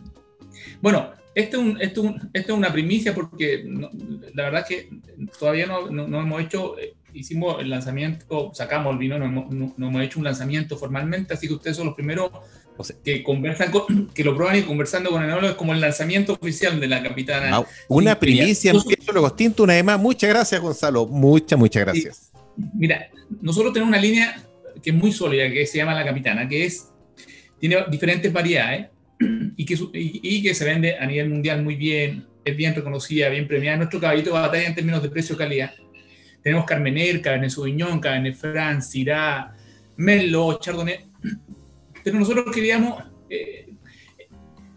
Bueno, es, un- este un- este es una primicia porque no- la verdad es que todavía no, no- no hemos hecho, eh, hicimos el lanzamiento, sacamos el vino, no hemos, no- no hemos hecho un lanzamiento formalmente, así que ustedes son los primeros O sea, que conversan, con- que lo prueban y conversando con el enólogo es como el lanzamiento oficial de la capitana. Una primicia Logos Tinto, una vez más. Muchas gracias, Gonzalo. Muchas, muchas gracias. Mira, nosotros tenemos una línea que es muy sólida, que se llama la capitana, que es, tiene diferentes variedades y que, y, y que se vende a nivel mundial muy bien, es bien reconocida, bien premiada. Nuestro caballito de batalla en términos de precio-calidad. Tenemos Carmener, Cabernet Sauvignon, Cabernet Franc, Syrah, Merlot, Chardonnay. Pero nosotros queríamos eh,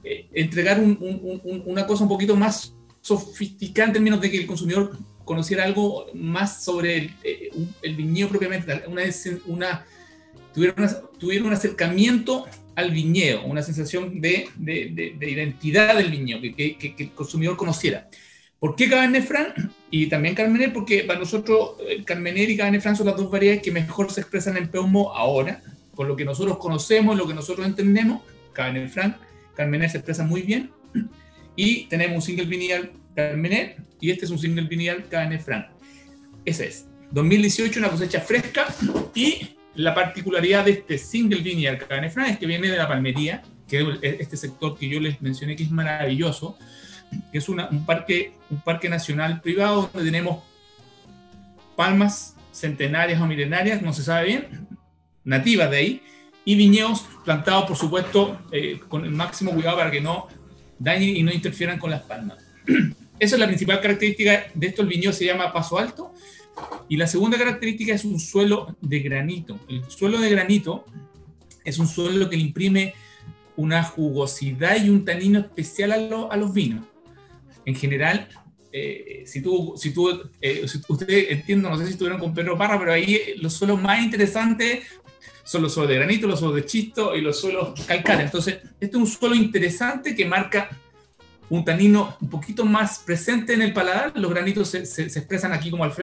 eh, entregar un- un- un- una cosa un poquito más sofisticada en términos de que el consumidor conociera algo más sobre el, eh, el viñedo propiamente, tal, una, una, tuviera, una- tuviera un acercamiento al viñedo, una sensación de, de- de- de identidad del viñedo, que, que- que- el consumidor conociera. ¿Por qué Cabernet Franc? Y también Carmener, porque para nosotros el Carmener y Cabernet Franc son las dos variedades que mejor se expresan en Peumo ahora, con lo que nosotros conocemos, lo que nosotros entendemos. Cabernet Franc, Carmener se expresa muy bien. Y tenemos un single vinyl Carmener y este es un single vinyl Cabernet Franc. Ese es. 2018, una cosecha fresca y la particularidad de este single vinyl Cabernet Franc es que viene de la palmería, que es este sector que yo les mencioné que es maravilloso, que es una- un, parque, un parque nacional privado donde tenemos palmas centenarias o milenarias, no se sabe bien, nativas de ahí, y viñedos plantados, por supuesto, eh, con el máximo cuidado para que no dañen y no interfieran con las palmas. Esa es la principal característica de esto. El viñedo se llama Paso Alto. Y la segunda característica es un suelo de granito. El suelo de granito es un suelo que le imprime una jugosidad y un tanino especial a, lo- a los vinos. En general, eh, si tú, si tú eh, si ustedes entiendo, no sé si estuvieron con Pedro Parra, pero ahí eh, los suelos más interesantes son los suelos de granito, los suelos de chisto y los suelos calcáreos. Entonces, este es un suelo interesante que marca un tanino un poquito más presente en el paladar. Los granitos se, se- se expresan aquí como al frente.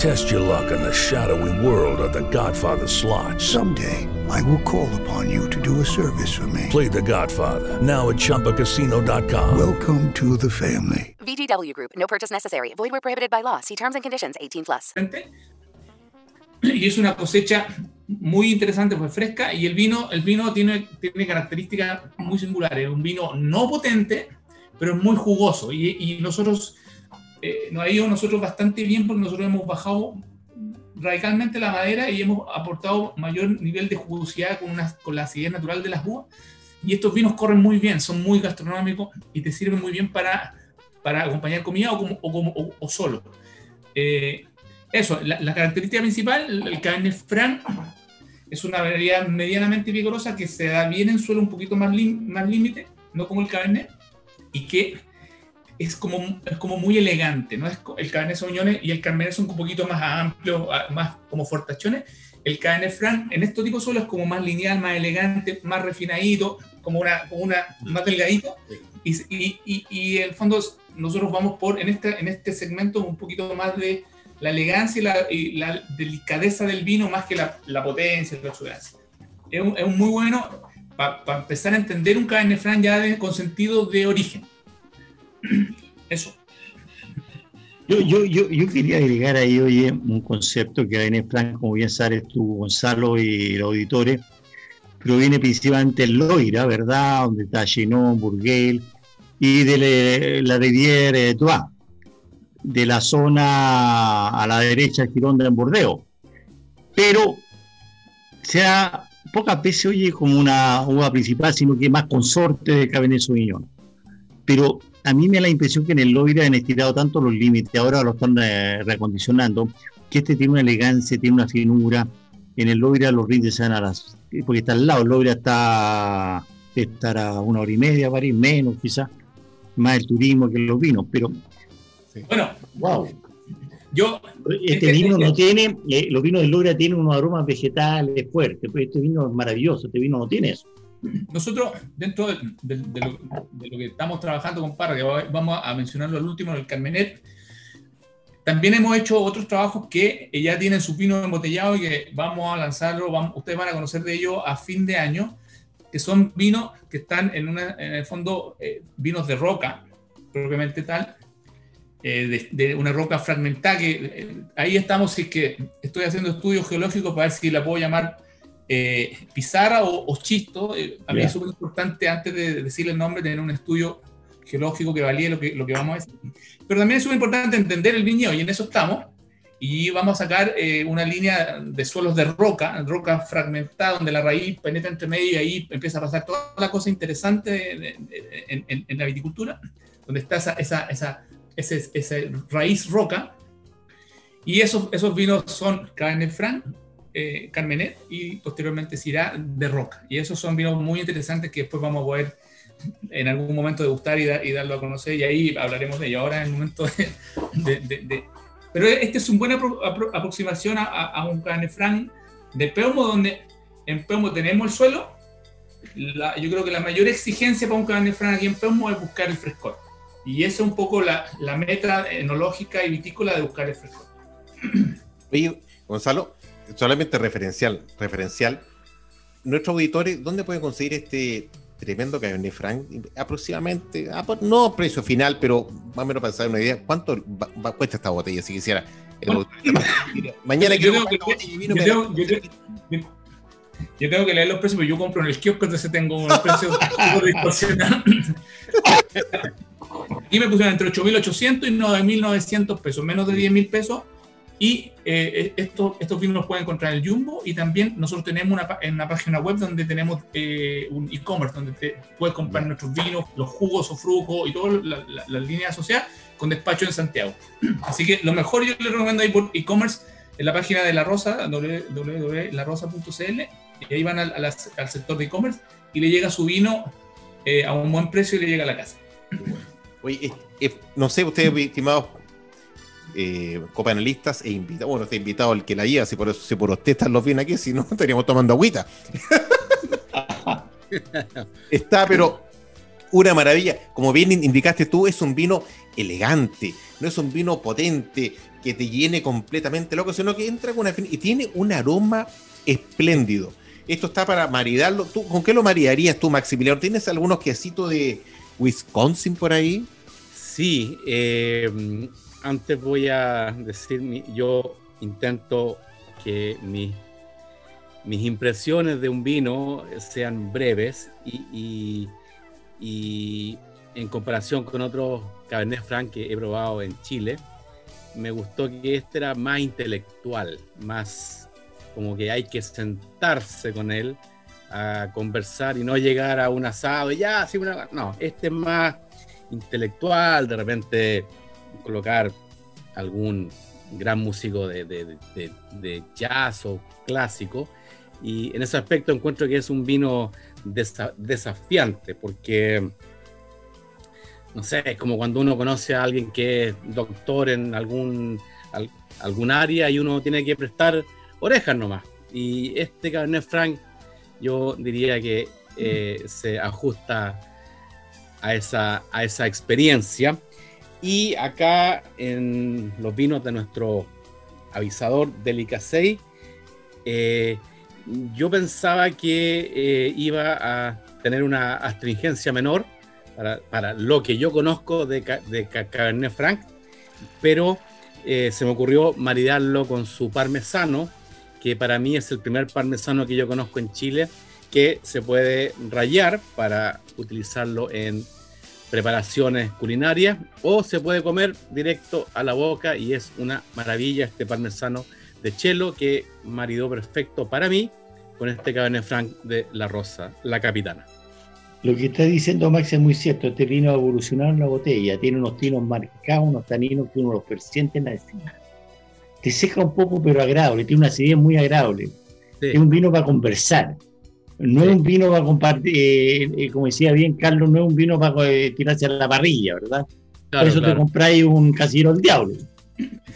Test your luck in the shadowy world of The Godfather slot. Someday, I will call upon you to do a service for me. Play The Godfather now at ChumbaCasino.com. Welcome to the family. VGW Group. No purchase necessary. Void where prohibited by law. See terms and conditions. 18 plus. Y es una cosecha muy interesante, fue fresca y el vino, el vino tiene, tiene características muy singulares. Un vino no potente, pero es muy jugoso. Y, y nosotros eh, nos ha ido nosotros bastante bien porque nosotros hemos bajado radicalmente la madera y hemos aportado mayor nivel de jugosidad con, una, con la acidez natural de las uvas. Y estos vinos corren muy bien, son muy gastronómicos y te sirven muy bien para, para acompañar comida o, como, o, como, o, o solo. Eh, eso, la, la, característica principal, el Cabernet Franc, es una variedad medianamente vigorosa que se da bien en suelo un poquito más, más límite, no como el Cabernet, y que es como, es como muy elegante, ¿no? Es, el Cabernet Sauvignon y el Cabernet son un poquito más amplios, más como fortachones. El Cabernet Franc en estos tipos suelos es como más lineal, más elegante, más refinadito, como una, como una más delgadito. Y, y, y, y, en el fondo nosotros vamos por, en este, en este segmento, un poquito más de la elegancia y la, la delicadeza del vino más que la, la potencia, la exuberancia. Es, un, es un muy bueno para pa empezar a entender un Cabernet Franc ya de, con sentido de origen. Eso. Yo, yo, yo, yo, quería agregar ahí, oye, un concepto que Cabernet Franc, como bien sabes tú, Gonzalo y los auditores, proviene principalmente del Loira, ¿verdad? Donde está Chinon, Burguel y de la Rivière Tois de la zona a la derecha Girón de Bordeo. Pero sea pocas veces oye como una uva principal, sino que más consorte de Cabernet Sauvignon. Pero a mí me da la impresión que en el Loira han estirado tanto los límites, ahora lo están eh, reacondicionando, que este tiene una elegancia, tiene una finura. En el Loira los rindes se a las. porque está al lado, el Loira está estará una hora y media, París, menos quizás, más el turismo que los vinos, pero Sí. Bueno, wow. Yo, este vino no tiene, eh, los vinos de Logra tienen unos aromas vegetales fuertes, pero este vino es maravilloso, este vino no tiene eso. Nosotros, dentro de, lo, que estamos trabajando con Parra, que vamos a mencionarlo al último, el Carmenet, también hemos hecho otros trabajos que ya tienen su vino embotellado y que vamos a lanzarlo, ustedes van a conocer de ello a fin de año, que son vinos que están en, una, en el fondo, eh, vinos de roca, propiamente tal, eh, de, una roca fragmentada, eh, ahí estamos, si es que estoy haciendo estudios geológicos para ver si la puedo llamar eh, pizarra o, o chisto. Eh, a mí yeah. es súper importante, antes de decirle el nombre, tener un estudio geológico que valide lo que, lo que vamos a decir. Pero también es súper importante entender el viñedo, y en eso estamos. Y vamos a sacar eh, una línea de suelos de roca, roca fragmentada, donde la raíz penetra entre medio y ahí empieza a pasar toda la cosa interesante en, en, en, en la viticultura, donde está esa, esa, esa ese, ese, raíz roca. Y esos, esos vinos son Cabernet Franc, eh, Carmenet y posteriormente Syrah de roca. Y esos son vinos muy interesantes que después vamos a poder en algún momento degustar y, da, y darlo a conocer. Y ahí hablaremos de ello. Ahora en el momento de. Pero este es una buena apro apro aproximación a, un Cabernet Franc de Peumo, donde en Peumo tenemos el suelo. Yo creo que la mayor exigencia para un Cabernet Franc aquí en Peumo es buscar el frescor. Y esa es un poco la, la, meta enológica y vitícola de buscar el frescor. Oye, Gonzalo, solamente referencial, referencial. Nuestros auditores, ¿dónde pueden conseguir este tremendo Cabernet Franc? Aproximadamente, no precio final, pero más o menos para saber una idea, ¿cuánto va, va, cuesta esta botella si quisiera? Mañana yo quiero tengo que, vino, yo, tengo, yo, tengo, yo, tengo, que leer los precios, porque yo compro en el kiosco, entonces tengo precios distorsionados. y me pusieron entre 8.800 y 9.900 pesos, menos de 10.000 pesos. Y eh, estos, estos vinos los pueden encontrar en el Jumbo y también nosotros tenemos una, en una página web donde tenemos eh, un e-commerce donde te puedes comprar nuestros vinos, los jugos o frucos y todas las líneas asociadas con despacho en Santiago. Así que lo mejor yo les recomiendo ahí por e-commerce en la página de La Rosa, www.larosa.cl, y ahí van al, al sector de e-commerce y le llega su vino eh, a un buen precio y le llega a la casa. Oye, no sé, ustedes, estimados eh, e invitados. Bueno, está invitado el que la lleva, si por si por usted están los bien aquí, si no, estaríamos tomando agüita. está, pero una maravilla. Como bien indicaste tú, es un vino elegante, no es un vino potente que te llene completamente loco, sino que entra con una y tiene un aroma espléndido. Esto está para maridarlo. ¿Tú, ¿Con qué lo maridarías tú, Maximiliano? ¿Tienes algunos quesitos de Wisconsin por ahí? Sí, eh, antes voy a decir, yo intento que mis impresiones de un vino sean breves y, en comparación con otros Cabernet Franc que he probado en Chile, me gustó que este era más intelectual, más como que hay que sentarse con él a conversar y no llegar a un asado y ya, así. No, este es más intelectual, de repente colocar algún gran músico de, jazz o clásico. Y en ese aspecto encuentro que es un vino desafiante, porque, no sé, es como cuando uno conoce a alguien que es doctor en algún, algún área y uno tiene que prestar orejas nomás. Y este Cabernet Franc, yo diría que eh, se ajusta a esa, a esa experiencia. Y acá en los vinos de nuestro avisador Delicasei, eh, yo pensaba que eh, iba a tener una astringencia menor para, lo que yo conozco de, de Cabernet Franc, pero eh, se me ocurrió maridarlo con su parmesano, que para mí es el primer parmesano que yo conozco en Chile, que se puede rayar para utilizarlo en preparaciones culinarias o se puede comer directo a la boca y es una maravilla este parmesano de chelo que maridó perfecto para mí con este Cabernet Franc de La Rosa, la capitana. Lo que está diciendo Max es muy cierto, este vino a evolucionar en la botella, tiene unos tinos marcados, unos taninos que uno los persiente en la escena. Te seca un poco pero agradable, tiene una acidez muy agradable. Es un vino para conversar no es un vino para compartir, eh, eh, como decía bien Carlos, no es un vino para eh, tirarse a la parrilla, ¿verdad? Por eso te compráis un casillero del diablo.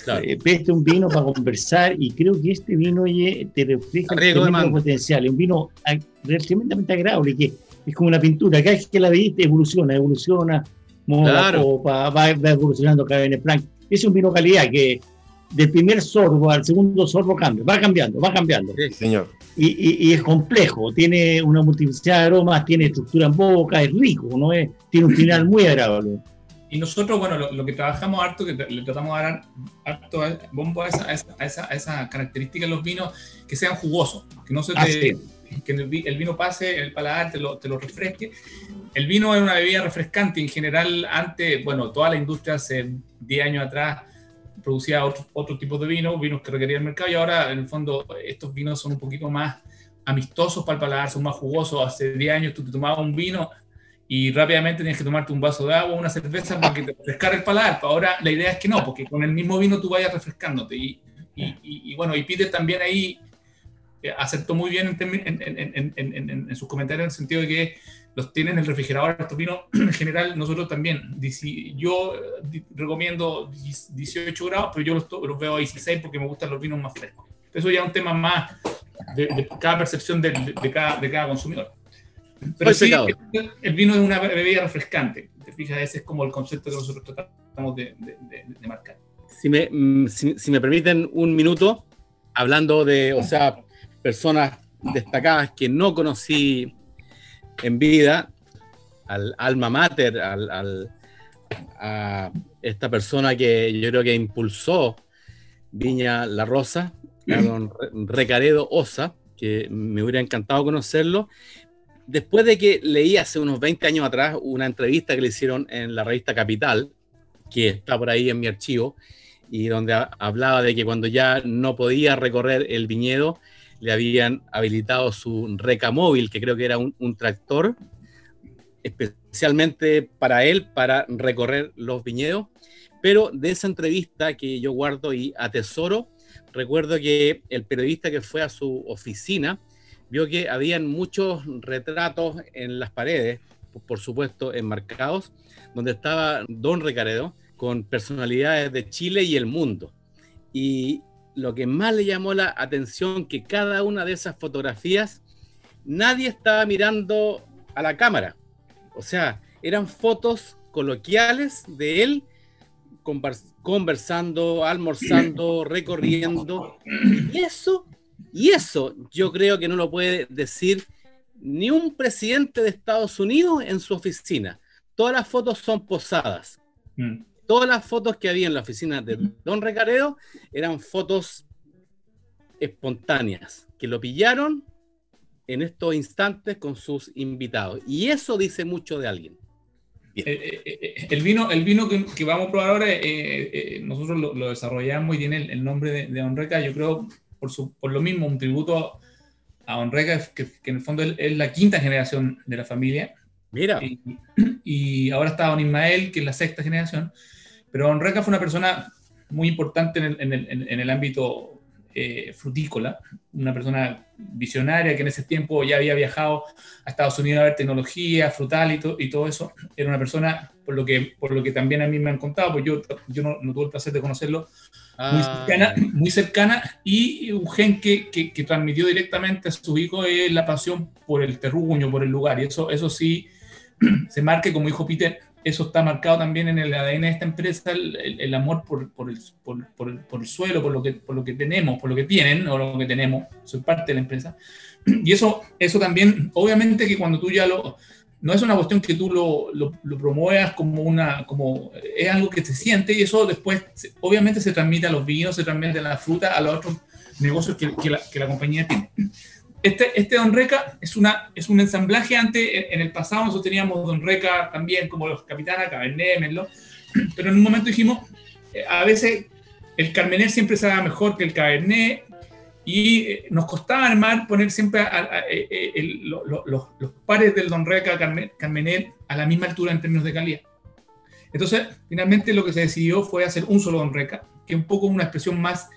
Claro. este es un vino para conversar y creo que este vino te refleja el potencial. Es un vino tremendamente agradable que es como una pintura. Cada vez que la veis evoluciona, evoluciona, claro. va, va, evolucionando cada vez plan. Es un vino calidad que del primer sorbo al segundo sorbo cambia, va cambiando, va cambiando. Sí, señor. Y, es complejo, tiene una multiplicidad de aromas, tiene estructura en boca, es rico, ¿no? es, tiene un final muy agradable. Y nosotros, bueno, lo, que trabajamos harto, que le tratamos de dar harto bombo a esa, a esa, a esa, característica de los vinos, que sean jugosos, que no se te, que el, vino pase, el paladar te lo, te lo refresque. El vino es una bebida refrescante, en general, antes, bueno, toda la industria hace 10 años atrás producía otros otro tipos de vinos, vinos que requería el mercado, y ahora en el fondo estos vinos son un poquito más amistosos para el paladar, son más jugosos. Hace 10 años tú te tomabas un vino y rápidamente tienes que tomarte un vaso de agua, una cerveza para que te refrescara el paladar. Ahora la idea es que no, porque con el mismo vino tú vayas refrescándote. Y, y, y, bueno, y Peter también ahí eh, aceptó muy bien en, en, en, en, sus comentarios en el sentido de que los tienen en el refrigerador estos vinos. En general, nosotros también. Yo recomiendo 18 grados, pero yo los, veo a 16 porque me gustan los vinos más frescos. Eso ya es un tema más de, cada percepción de, de, cada, de cada consumidor. Pero sí, el, vino es una bebida refrescante. Te fijas, ese es como el concepto que nosotros tratamos de, marcar. Si me, mm, si, si me permiten un minuto, hablando de, o sea, personas destacadas que no conocí en vida, al alma mater, al, a esta persona que yo creo que impulsó Viña La Rosa, a don Recaredo Osa, que me hubiera encantado conocerlo. Después de que leí hace unos 20 años atrás una entrevista que le hicieron en la revista Capital, que está por ahí en mi archivo, y donde hablaba de que cuando ya no podía recorrer el viñedo, le habían habilitado su recamóvil, que creo que era un, un tractor, especialmente para él, para recorrer los viñedos. Pero de esa entrevista que yo guardo y atesoro, recuerdo que el periodista que fue a su oficina vio que habían muchos retratos en las paredes, por supuesto enmarcados, donde estaba Don Recaredo con personalidades de Chile y el mundo. Y lo que más le llamó la atención que cada una de esas fotografías nadie estaba mirando a la cámara. O sea, eran fotos coloquiales de él convers- conversando, almorzando, recorriendo. Y eso, y eso yo creo que no lo puede decir ni un presidente de Estados Unidos en su oficina. Todas las fotos son posadas. Mm. Todas las fotos que había en la oficina de Don Recaredo eran fotos espontáneas, que lo pillaron en estos instantes con sus invitados. Y eso dice mucho de alguien. Eh, eh, eh, el vino, el vino que, que vamos a probar ahora, eh, nosotros lo, lo desarrollamos y tiene el, el nombre de, de Honreca, yo creo, por, su, por lo mismo, un tributo a Honreca, que, que en el fondo es, es la quinta generación de la familia. Mira. Y, y ahora está Don Ismael, que es la sexta generación. Pero Honreca fue una persona muy importante en el, en el, en el ámbito eh, frutícola, una persona visionaria que en ese tiempo ya había viajado a Estados Unidos a ver tecnología, frutal y, to- y todo eso. Era una persona, por lo que, por lo que también a mí me han contado, pues yo, yo no, no tuve el placer de conocerlo, muy, Ah. cercana, muy cercana y un gen que, que, que transmitió directamente a su hijo es la pasión por el terruño, por el lugar. Y eso, eso sí se marca, como dijo Peter, eso está marcado también en el ADN de esta empresa, el, el- el amor por, por, el, por, por el- suelo, por lo, que, por lo que tenemos, por lo que tienen o lo que tenemos. Soy parte de la empresa. Y eso, eso también, obviamente que cuando tú ya lo... No es una cuestión que tú lo, lo, lo promuevas como una... como Es algo que se siente y eso después obviamente se transmite a los vinos, se transmite a la fruta, a los otros negocios que, que la, que la compañía tiene. Este, este Don Reca es, un ensamblaje. Antes, en, el pasado, nosotros teníamos Don Reca también, como los Capitanas, Cabernet, Merlot. Pero en un momento dijimos, eh, a veces el Carmener siempre se mejor que el Cabernet. Y eh, nos costaba armar, poner siempre eh, los, pares del Don Reca Carme- Carmener a la misma altura en términos de calidad. Entonces, finalmente lo que se decidió fue hacer un solo Don Reca, que un poco una expresión más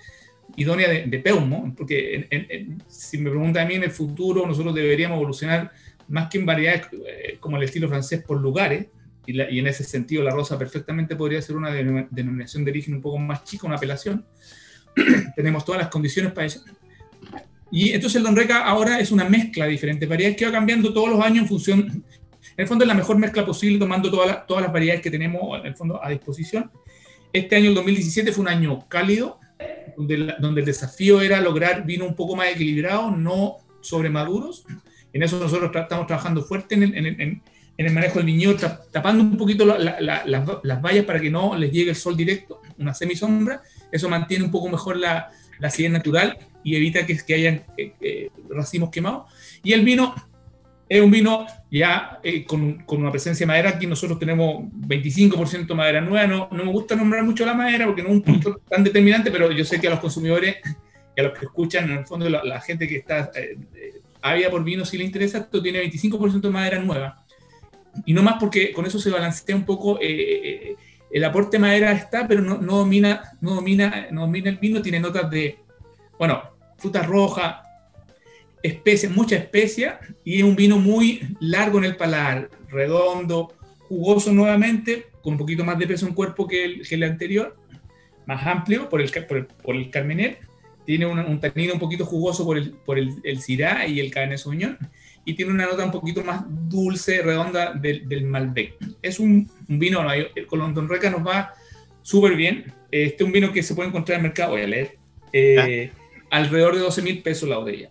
idónea de, de Peumo, porque en- en- en- si me preguntan a mí en el futuro, nosotros deberíamos evolucionar más que en variedades eh, como el estilo francés por lugares, y, la- y en ese sentido la rosa perfectamente podría ser una denom- denominación de origen un poco más chica, una apelación. Tenemos todas las condiciones para eso. Y entonces el Don Reca ahora es una mezcla de diferentes variedades que va cambiando todos los años en función, en el fondo es la mejor mezcla posible tomando todas las- todas las variedades que tenemos en el fondo a disposición. Este año, el 2017, fue un año cálido, donde, donde el desafío era lograr vino un poco más equilibrado, no sobremaduros. En eso nosotros tra- estamos trabajando fuerte en el, en el- en- el manejo del viñedo, ta- tapando un poquito la- la- la- las, las vallas para que no les llegue el sol directo, una semisombra. Eso mantiene un poco mejor la, la acidez natural y evita que, que hayan eh, eh, racimos quemados. Y el vino es un vino ya eh, con, con una presencia de madera. Aquí nosotros tenemos 25% madera nueva. No, no me gusta nombrar mucho la madera porque no es un punto tan determinante, pero yo sé que a los consumidores y a los que escuchan, en el fondo la, la gente que está eh, eh, ávida por vino, si le interesa, esto tiene 25% de madera nueva. Y no más porque con eso se balancea un poco. eh, eh, el aporte de madera está, pero no, no domina, no, domina, no domina el vino. Tiene notas de, bueno, fruta roja, especias, mucha especia, y es un vino muy largo en el paladar, redondo, jugoso nuevamente, con un poquito más de peso en cuerpo que el, que el anterior, más amplio por el, por el, por el Carmener, tiene un, un tanino un poquito jugoso por el, por el, el Syrah y el Cabernet Sauvignon, y tiene una nota un poquito más dulce, redonda del, del Malbec. Es un, un vino, no, el Colón Don Reca nos va súper bien. Este es un vino que se puede encontrar en el mercado, voy a leer, eh, alrededor de 12 mil pesos la botella.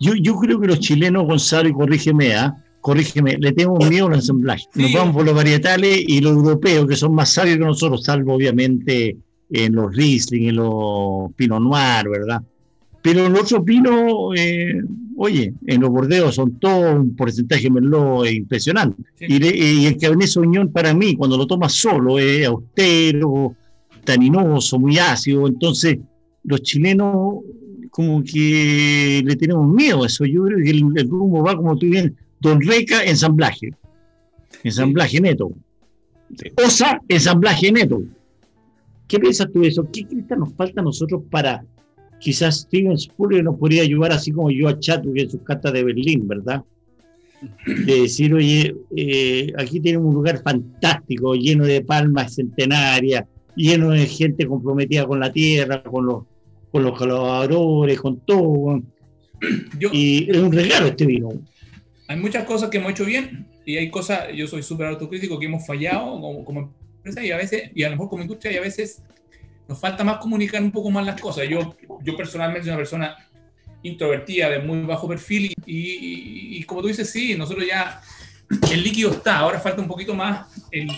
Yo, yo creo que los chilenos, Gonzalo, y corrígeme, ¿ah? corrígeme, le tenemos miedo al ensamblaje. Nos vamos por los varietales y los europeos, que son más sabios que nosotros, salvo obviamente en los Riesling, en los Pinot Noir, ¿verdad? Pero los otros eh, oye, en los bordeos son todo un porcentaje Merlot impresionante. Y, le- y el Cabernet Sauvignon para mí, cuando lo tomas solo, es austero, taninoso, muy ácido. Entonces, los chilenos como que le tenemos miedo a eso. Yo creo que el, el rumbo va como tú bien, Don Reca, ensamblaje. Ensamblaje neto. Osa, ensamblaje neto. ¿Qué piensas tú de eso? ¿Qué que nos falta a nosotros para quizás Steven Spurrier nos podría ayudar así como yo a Chadwick en sus cartas de Berlín, ¿verdad? De decir, oye, eh, aquí tenemos un lugar fantástico, lleno de palmas centenarias, lleno de gente comprometida con la tierra, con los, con los colaboradores, con todo. y es un regalo este vino. Hay muchas cosas que hemos hecho bien y hay cosas, yo soy súper autocrítico, que hemos fallado como, como empresa y a veces, y a lo mejor como industria, y a veces nos falta más comunicar un poco más las cosas. Yo, yo personalmente soy una persona introvertida, de muy bajo perfil, y, y- y como tú dices, sí, nosotros ya, el líquido está, ahora falta un poquito más el,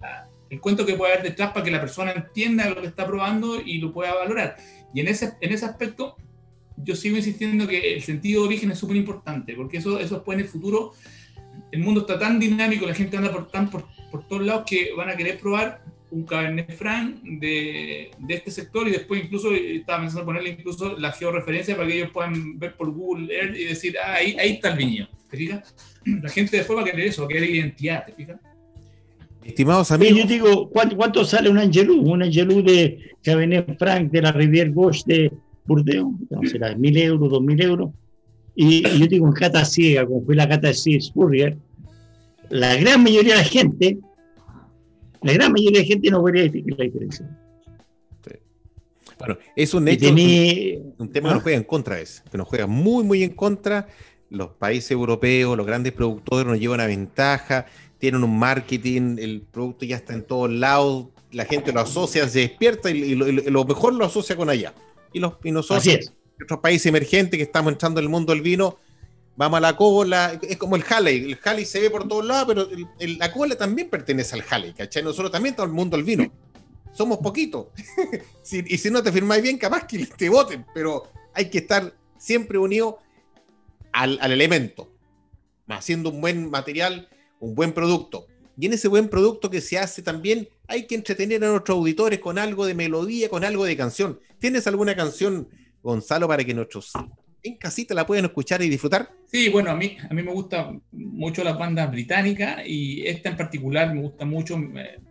la- el cuento que puede haber detrás para que la persona entienda lo que está probando y lo pueda valorar. Y en ese, en ese aspecto, yo sigo insistiendo que el sentido de origen es súper importante, porque eso, eso después en el futuro, el mundo está tan dinámico, la gente anda por, tan por, por todos lados que van a querer probar un Cabernet Franc de, de este sector y después incluso eh, estaba pensando ponerle incluso la georreferencia para que ellos puedan ver por Google Earth y decir, ah, ahí, ahí está el viñedo, ¿te fijas? La gente después va a querer eso, va a querer identidad, ¿te fijas? Estimados amigos. yo digo, ¿cuánto, cuánto sale un Angelou? Un Angelou de Cabernet Franc de la Rivière Gauche de Burdeos, no será mil euros, dos mil euros. Y, y yo digo, en cata ciega, como fue la cata de Spurrier, la gran mayoría de la gente, la gran mayoría de gente no podría distinguir la diferencia. Bueno, es un hecho, tení- un, un tema que ¿Ah? nos juega en contra, es, que nos juega muy, muy en contra. Los países europeos, los grandes productores nos llevan a ventaja, tienen un marketing, el producto ya está en todos lados, la gente lo asocia, se despierta y, y lo, y lo mejor lo asocia con allá. Y, los, y nosotros, Así es. otros países emergentes que estamos entrando en el mundo del vino, vamos a la cola, es como el Halley, el Halley se ve por todos lados, pero el- el- la cola también pertenece al Halley, ¿cachai? Nosotros también estamos en el mundo del vino. Somos poquitos. Si- y si no te firmáis bien, capaz que te voten, pero hay que estar siempre unido al, al elemento, haciendo un buen material, un buen producto. Y en ese buen producto que se hace también hay que entretener a nuestros auditores con algo de melodía, con algo de canción. ¿Tienes alguna canción, Gonzalo, para que nuestros en casita la puedan escuchar y disfrutar? Sí, bueno, a mí, a mí me gustan mucho las bandas británicas y esta en particular me gusta mucho,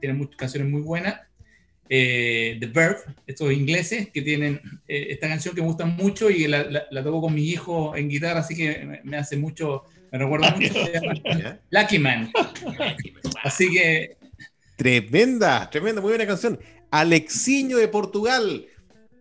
tiene muchas canciones muy buenas. Eh, The Verve, estos ingleses que tienen eh, esta canción que me gusta mucho y la, la- toco con mi hijo en guitarra, así que me hace mucho, me recuerda mucho. Lucky Man. Así que Tremenda, tremenda, muy buena canción. Alexiño de Portugal.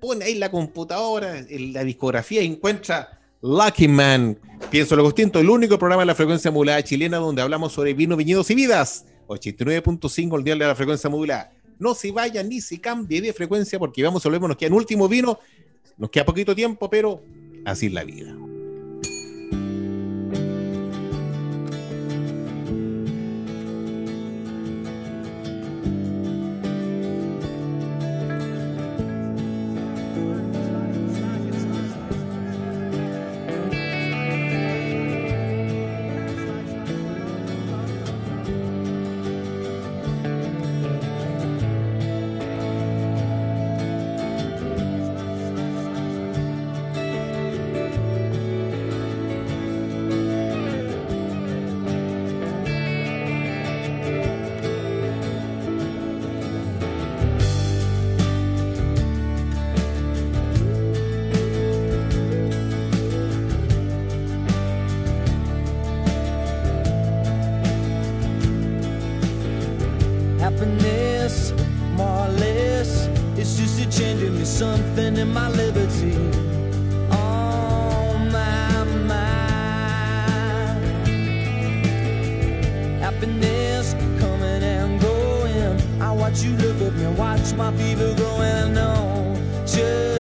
Pone ahí la computadora, en la discografía y encuentra Lucky Man. Pienso lo distinto, el único programa de la frecuencia modulada chilena donde hablamos sobre vino, viñedos y vidas. 89.5 el día de la frecuencia modulada. No se vaya ni se cambie de frecuencia porque vamos a volver, nos queda un último vino. Nos queda poquito tiempo, pero así es la vida.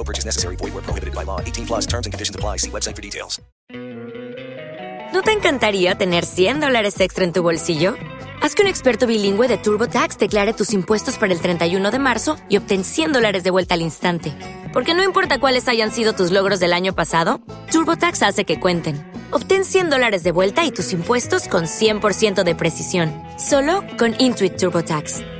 No purchase necessary. Void where prohibited by law. 18 plus terms and conditions apply. See website for details. ¿No te encantaría tener 100 dólares extra en tu bolsillo? Haz que un experto bilingüe de TurboTax declare tus impuestos para el 31 de marzo y obtén 100 dólares de vuelta al instante. Porque no importa cuáles hayan sido tus logros del año pasado, TurboTax hace que cuenten. Obtén 100 dólares de vuelta y tus impuestos con 100% de precisión, solo con Intuit TurboTax.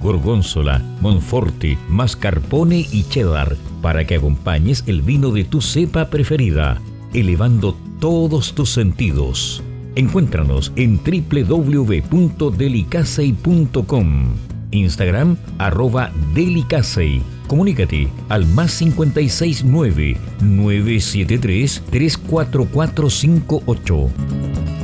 gorgonzola, monforte, mascarpone y cheddar para que acompañes el vino de tu cepa preferida, elevando todos tus sentidos. Encuéntranos en www.delicacey.com, Instagram arroba delicacey. Comunícate al más 569 973 34458.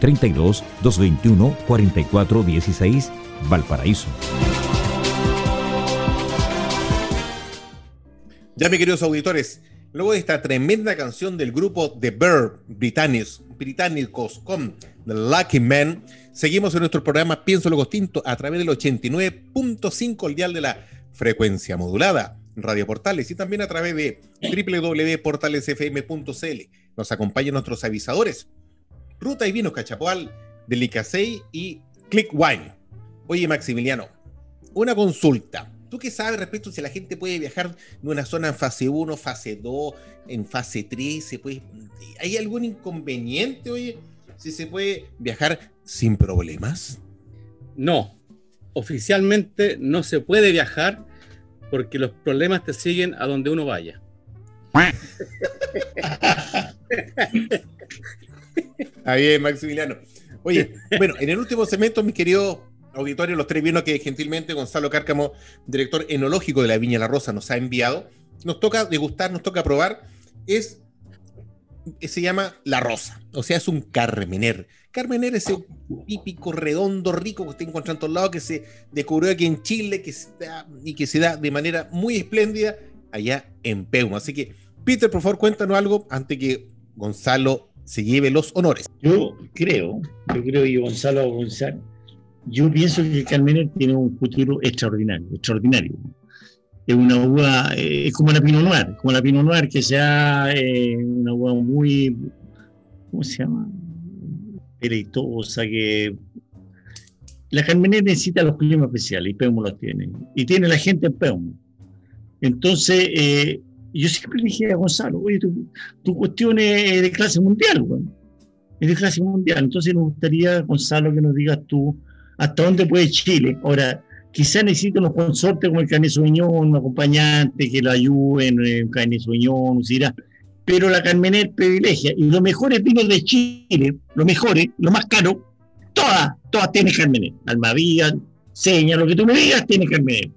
32 221 44 16, Valparaíso. Ya, mis queridos auditores, luego de esta tremenda canción del grupo The Bird británicos, británicos con The Lucky Man, seguimos en nuestro programa Pienso lo Tinto a través del 89.5 el dial de la frecuencia modulada, Radio Portales y también a través de www.portalesfm.cl. Nos acompañan nuestros avisadores, Ruta y Vino Cachapoal, Delicacey y Click Wine. Oye, Maximiliano, una consulta. ¿Tú qué sabes respecto si la gente puede viajar de una zona en fase 1, fase 2, en fase 3? ¿Se puede... ¿Hay algún inconveniente, oye, si se puede viajar sin problemas? No, oficialmente no se puede viajar porque los problemas te siguen a donde uno vaya. Es, Maximiliano. Oye, bueno, en el último segmento, mis queridos auditores, los tres vinos que gentilmente Gonzalo Cárcamo, director enológico de la Viña La Rosa, nos ha enviado, nos toca degustar, nos toca probar, es, se llama La Rosa, o sea, es un carmener. Carmener es ese típico redondo rico que usted encuentra en todos lados, que se descubrió aquí en Chile que se da, y que se da de manera muy espléndida allá en Peuma. Así que, Peter, por favor, cuéntanos algo antes que Gonzalo se lleve los honores. Yo creo, yo creo que Gonzalo González, yo pienso que el Carmener tiene un futuro extraordinario, extraordinario. Es una uva, eh, es como la Pinot Noir, como la Pinot Noir que sea eh, una uva muy, ¿cómo se llama? Deleitosa, que la Carmener necesita los climas especiales y Peumo los tiene. Y tiene la gente en Peumo. Entonces, eh, yo siempre dije a Gonzalo, oye, tu, cuestión es de clase mundial, güey. Es de clase mundial. Entonces nos gustaría, Gonzalo, que nos digas tú hasta dónde puede Chile. Ahora, quizás necesita unos consortes como el Canet Sauvignon, un acompañante que lo ayuden, eh, un Canet Syrah, pero la Carmener privilegia. Y los mejores vinos de Chile, los mejores, los más caros, todas, todas tienen Carmener. Almaviva, Seña, lo que tú me digas, tiene Carmener.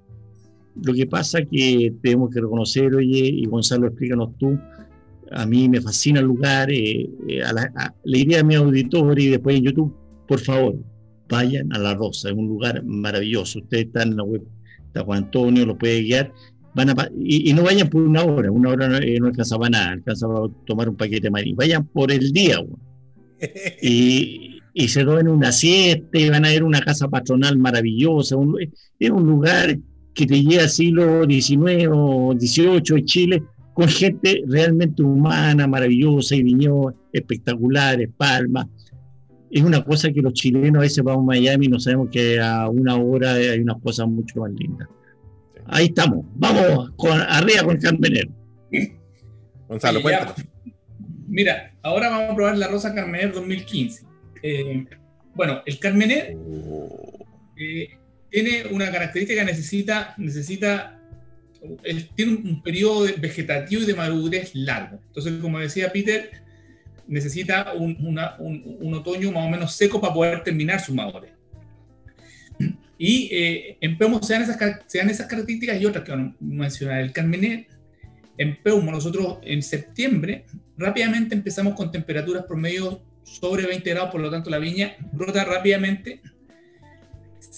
Lo que pasa que tenemos que reconocer, oye, y Gonzalo, explícanos tú, a mí me fascina el lugar, eh, eh, a la, a, le diría a mi auditor y después en YouTube, por favor, vayan a La Rosa, es un lugar maravilloso. Usted está en la web de Juan Antonio, lo puede guiar. van a, y, y no vayan por una hora, una hora no, eh, no alcanza para nada, alcanza para tomar un paquete de maní, vayan por el día, y, y se tomen una siesta y van a ver una casa patronal maravillosa, un- es un lugar que te llega al siglo XIX o XVIII en Chile, con gente realmente humana, maravillosa, y viñedos espectaculares, palmas. Es una cosa que los chilenos a veces vamos a Miami y no sabemos que a una hora hay unas cosas mucho más lindas. Ahí estamos, vamos con, arriba con el Carmenero. Gonzalo, ya, cuéntanos. Mira, ahora vamos a probar la Rosa Carmener 2015. Eh, bueno, el Carmener eh, tiene una característica necesita, necesita tiene un, periodo vegetativo y de madurez largo. Entonces, como decía Peter, necesita un, una- un- un otoño más o menos seco para poder terminar su madurez. Y eh, en Peumo se dan, esas, se dan esas características y otras que van a mencionar. El Carmener, en Peumo, nosotros en septiembre rápidamente empezamos con temperaturas promedio sobre 20 grados, por lo tanto la viña brota rápidamente,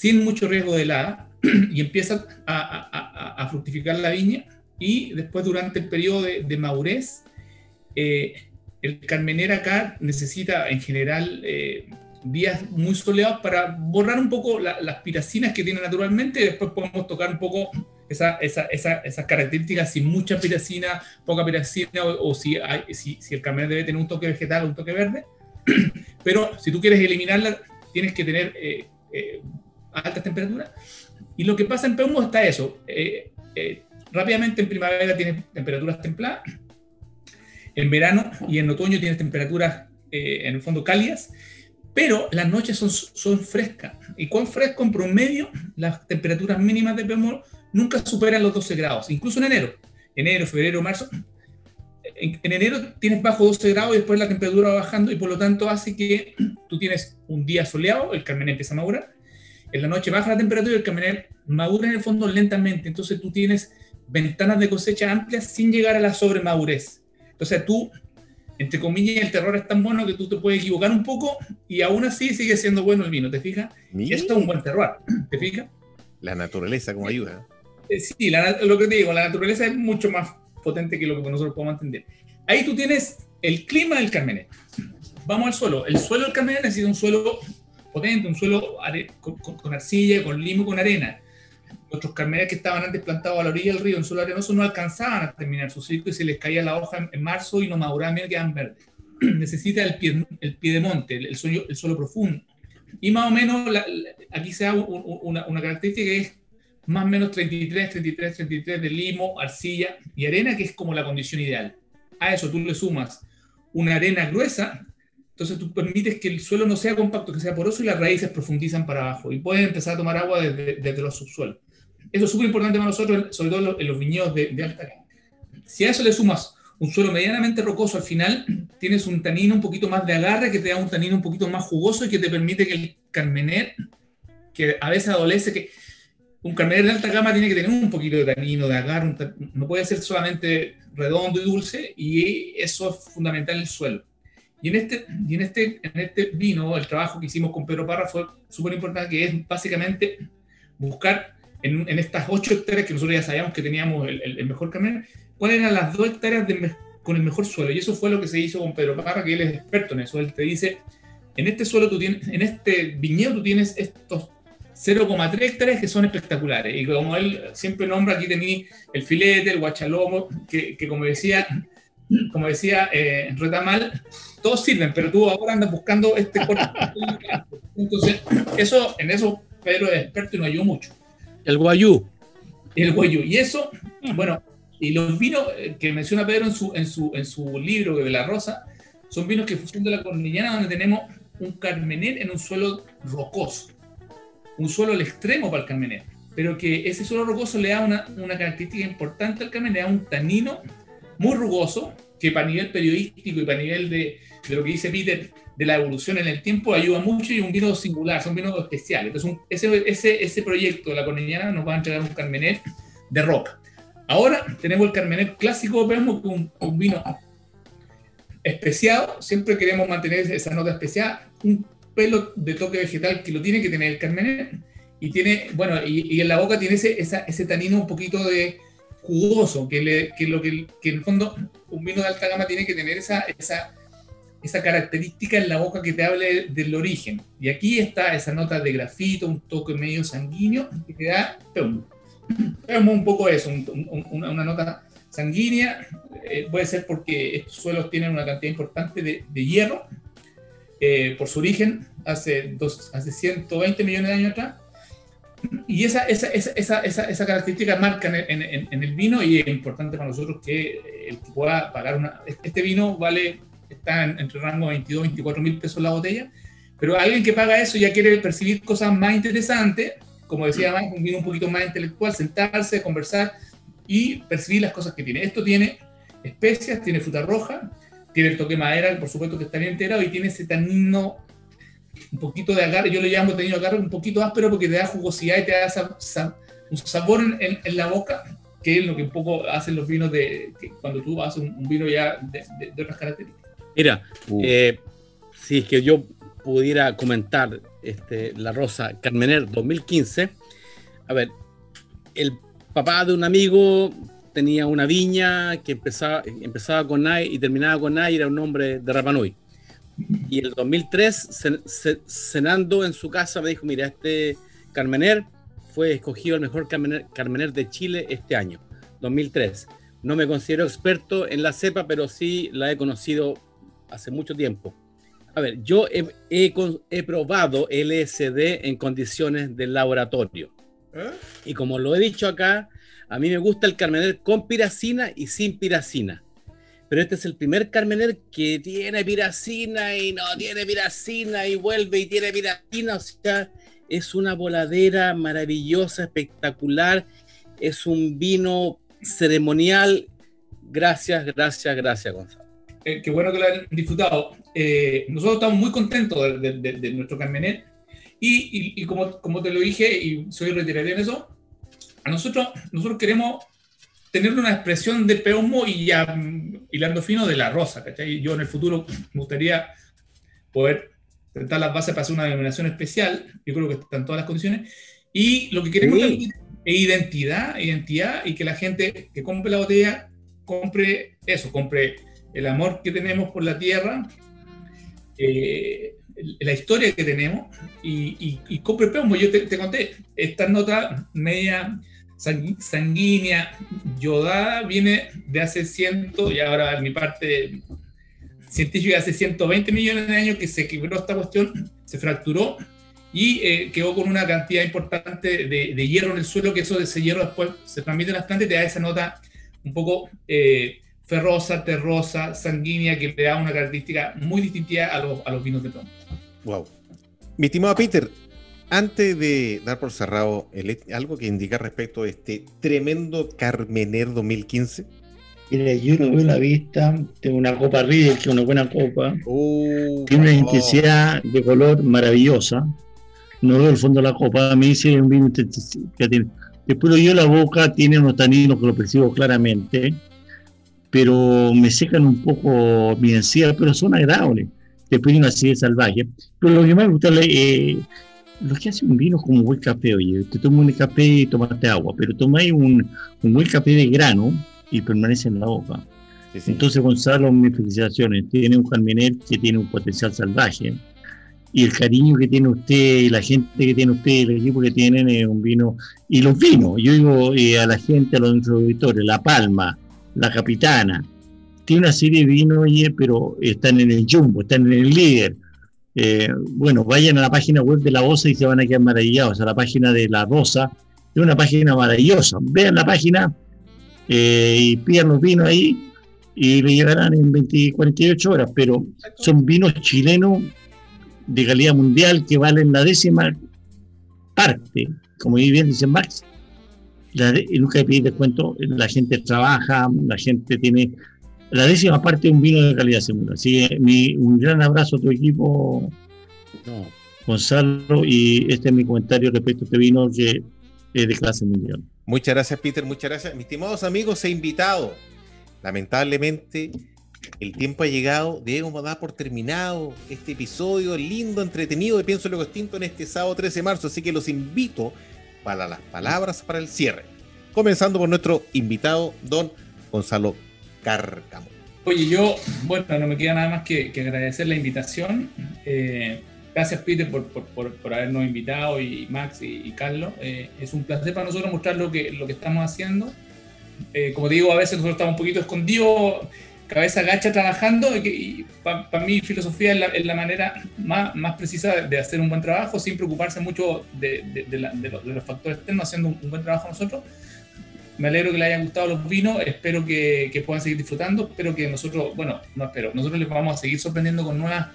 sin mucho riesgo de helada, y empieza a, fructificar la viña. Y después, durante el periodo de, de madurez, eh, el carmener acá necesita en general eh, días muy soleados para borrar un poco la- las piracinas que tiene naturalmente y después podemos tocar un poco esa- esa- esa- esas características sin mucha piracina, poca piracina o, si, si, si el carmener debe tener un toque vegetal un toque verde. Pero si tú quieres eliminarla, tienes que tener eh, altas temperaturas. Y lo que pasa en Peumo está eso. eh, eh, rápidamente en primavera tienes temperaturas templadas, en verano y en otoño tienes temperaturas eh, en el fondo cálidas, pero las noches son, son frescas. ¿Y cuán fresco en promedio? Las temperaturas mínimas de Peumo nunca superan los 12 grados, incluso en enero. Enero, febrero, marzo. En, en enero tienes bajo 12 grados y después la temperatura va bajando y por lo tanto hace que tú tienes un día soleado, el carmener empieza a madurar, en la noche baja la temperatura y el madura en el fondo lentamente, entonces tú tienes ventanas de cosecha amplias sin llegar a la sobremadurez. Entonces tú, entre comillas, el terror es tan bueno que tú te puedes equivocar un poco y aún así sigue siendo bueno el vino, ¿te fijas? Y esto es un buen terror, ¿te fijas? La naturaleza como ayuda. Eh, Sí, la, lo que te digo, la naturaleza es mucho más potente que lo que nosotros podemos entender. Ahí tú tienes el clima del Carmener. Vamos al suelo. El suelo del Carmener necesita un suelo potente, un suelo con, con- arcilla, con limo, con arena. Nuestros carmeneros que estaban antes plantados a la orilla del río en suelo arenoso no alcanzaban a terminar su ciclo y se les caía la hoja en, en marzo y no maduraban bien, quedaban verdes. Necesita el pie, el pie de monte, el, el suelo, el suelo profundo. Y más o menos la- la- aquí se da un- una, una característica que es más o menos 33, 33, 33 de limo, arcilla y arena, que es como la condición ideal. A eso tú le sumas una arena gruesa, entonces tú permites que el suelo no sea compacto, que sea poroso y las raíces profundizan para abajo y pueden empezar a tomar agua desde, desde los subsuelos. Eso es súper importante para nosotros, sobre todo en los- viñedos de, de alta gama. Si a eso le sumas un suelo medianamente rocoso al final, tienes un tanino un poquito más de agarre que te da un tanino un poquito más jugoso y que te permite que el carmener, que a veces adolece, que un carmener de alta gama tiene que tener un poquito de tanino, de agarre, no puede ser solamente redondo y dulce, y eso es fundamental en el suelo. Y en este, y en este, en este vino, el trabajo que hicimos con Pedro Parra fue súper importante, que es básicamente buscar en, en estas ocho hectáreas que nosotros ya sabíamos que teníamos el, el- el mejor carmener, cuáles eran las dos hectáreas de con el mejor suelo. Y eso fue lo que se hizo con Pedro Parra, que él es experto en eso. Él te dice, en este suelo tú tienes, en este viñedo tú tienes estos 0,3 hectáreas que son espectaculares. Y como él siempre nombra, aquí tení el filete, el guachalomo, que, que como decía, como decía eh, Retamal, todos sirven, pero tú ahora andas buscando este corte. Entonces, eso, en eso Pedro es experto y nos ayudó mucho. El guayú. El guayú. Y eso, bueno, y los vinos eh, que menciona Pedro en su, en su, en su libro de La Rosa, son vinos que son de la Cornellana, donde tenemos un carmener en un suelo rocoso. Un suelo al extremo para el carmener. Pero que ese suelo rocoso le da una, una característica importante al carmener, le da un tanino muy rugoso, que para nivel periodístico y para nivel de, de lo que dice Peter, de la evolución en el tiempo, ayuda mucho y un vino singular, son vinos especiales. Entonces, un- ese, ese, ese proyecto de la Cornellana nos va a entregar un Carmener de roca. Ahora tenemos el Carmener clásico, vemos que un, un vino especiado, siempre queremos mantener esa nota especial, un pelo de toque vegetal que lo tiene que tener el Carmener, y tiene, bueno, y, y en la boca tiene ese, esa- ese tanino un poquito de, jugoso, que, le, que lo que, que en el fondo un vino de alta gama tiene que tener esa, esa, esa característica en la boca que te hable del origen. Y aquí está esa nota de grafito, un toque medio sanguíneo, que te da peumo. Un poco eso, un- un- una, una nota sanguínea, eh, puede ser porque estos suelos tienen una cantidad importante de, de hierro, eh, por su origen, hace, dos, hace 120 millones de años atrás. Y esa, esa, esa, esa, característica marca en el, en, en- el vino y es importante para nosotros que el que pueda pagar una... Este vino vale, está en- entre rango de 22, 24 mil pesos la botella, pero alguien que paga eso ya quiere percibir cosas más interesantes, como decía más, un vino un poquito más intelectual, sentarse, conversar y percibir las cosas que tiene. Esto tiene especias, tiene fruta roja, tiene el toque madera, por supuesto que está bien integrado, y tiene ese tanino un poquito de agarre, yo lo llamo tenido agarre un poquito áspero porque te da jugosidad y te da sa- sa- un sabor en, en- en la boca, que es lo que un poco hacen los vinos de que cuando tú haces un, un vino ya de, de- de otras características. Mira, eh, si es que yo pudiera comentar este, La Rosa Carmener 2015, a ver, el papá de un amigo tenía una viña que empezaba, empezaba con A y terminaba con A y era un hombre de Rapanui. Y el 2003, cen- ce- cenando en su casa, me dijo, mira, este Carmener fue escogido el mejor Carmener, Carmener de Chile este año, 2003. No me considero experto en la cepa, pero sí la he conocido hace mucho tiempo. A ver, yo he, he he probado LSD en condiciones de laboratorio. Y como lo he dicho acá, a mí me gusta el Carmener con piracina y sin piracina. Pero este es el primer Carmener que tiene piracina y no tiene piracina y vuelve y tiene piracina. O sea, es una voladera maravillosa, espectacular. Es un vino ceremonial. Gracias, gracias, gracias, Gonzalo. Eh, qué bueno que lo han disfrutado. Eh, nosotros estamos muy contentos de, de- de- de nuestro Carmenet. Y, y- y como, como te lo dije, y soy reiterativo en eso, a nosotros, nosotros queremos tener una expresión de peomo y ya hilando fino de la rosa. ¿cachai? Yo en el futuro me gustaría poder sentar las bases para hacer una denominación especial. Yo creo que están todas las condiciones. Y lo que queremos Sí. es identidad, identidad y que la gente que compre la botella compre eso, compre el amor que tenemos por la tierra, eh, la historia que tenemos y, y, y compre Peumo. Yo te, te conté, esta nota media sangu- sanguínea, yodada, viene de hace ciento, y ahora mi parte científica, hace 120 millones de años que se quebró esta cuestión, se fracturó y eh, quedó con una cantidad importante de, hierro en el suelo, que eso de ese hierro después se transmite en las plantas y te da esa nota un poco eh, ferrosa, terrosa, sanguínea, que le da una característica muy distintiva a los, vinos de plomo. Wow. Mi estimado Peter, antes de dar por cerrado el, algo que indica respecto a este tremendo Carmener 2015. Mira, yo lo veo a la vista, tengo una copa Riedel, que es una buena copa, tiene una oh. intensidad de color maravillosa, no veo el fondo de la copa, me dice un vino que tiene. Después lo yo la boca, tiene unos taninos que lo percibo claramente, pero me secan un poco mi encía, pero son agradables. Después hay una acidez salvaje. Pero lo que más me gusta es eh, lo que hace un vino como un buen café, oye, te tomas un café y tomaste agua, pero tomáis un, un buen café de grano y permanece en la boca. Entonces, Gonzalo, mis felicitaciones. Tiene un Carmener que tiene un potencial salvaje. Y el cariño que tiene usted, y la gente que tiene usted, el equipo que tienen, es un vino. Y los vinos, yo digo eh, a la gente, a los auditores, La Palma, La Capitana, tiene una serie de vinos, oye, pero están en el Jumbo, están en el líder. Eh, bueno, vayan a la página web de La Rosa y se van a quedar maravillados. A la página de La Rosa, es una página maravillosa. Vean la página eh, y pidan los vinos ahí y le llegarán en 20, 48 horas, pero son vinos chilenos de calidad mundial que valen la décima parte, como bien dice Max. La de- nunca pedir descuento, la gente trabaja, la gente tiene la décima parte de un vino de calidad segura. Así que mi, un gran abrazo a tu equipo, No. Gonzalo, y este es mi comentario respecto a este vino que es de clase mundial. Muchas gracias, Peter. Muchas gracias. Mis estimados amigos e invitados. Lamentablemente, el tiempo ha llegado. Debemos dar por terminado este episodio lindo, entretenido de Pienso Luego Extinto en este sábado 13 de marzo. Así que los invito para las palabras para el cierre. comenzando por nuestro invitado, don Gonzalo Cárcamo. Oye, yo, bueno, no me queda nada más que, que agradecer la invitación. Eh, gracias, Peter, por, por, por, por, habernos invitado y Max y, y Carlos. Eh, es un placer para nosotros mostrar lo que, lo que estamos haciendo. Eh, como digo, a veces nosotros estamos un poquito escondidos, cabeza gacha trabajando, y, y para mí filosofía es la, es la, manera más, más precisa de hacer un buen trabajo, sin preocuparse mucho de, de, de, la, los, de los, factores externos, haciendo un, un buen trabajo nosotros me alegro que les hayan gustado los vinos, espero que, que, puedan seguir disfrutando, espero que nosotros, bueno, no espero, nosotros les vamos a seguir sorprendiendo con nuevas,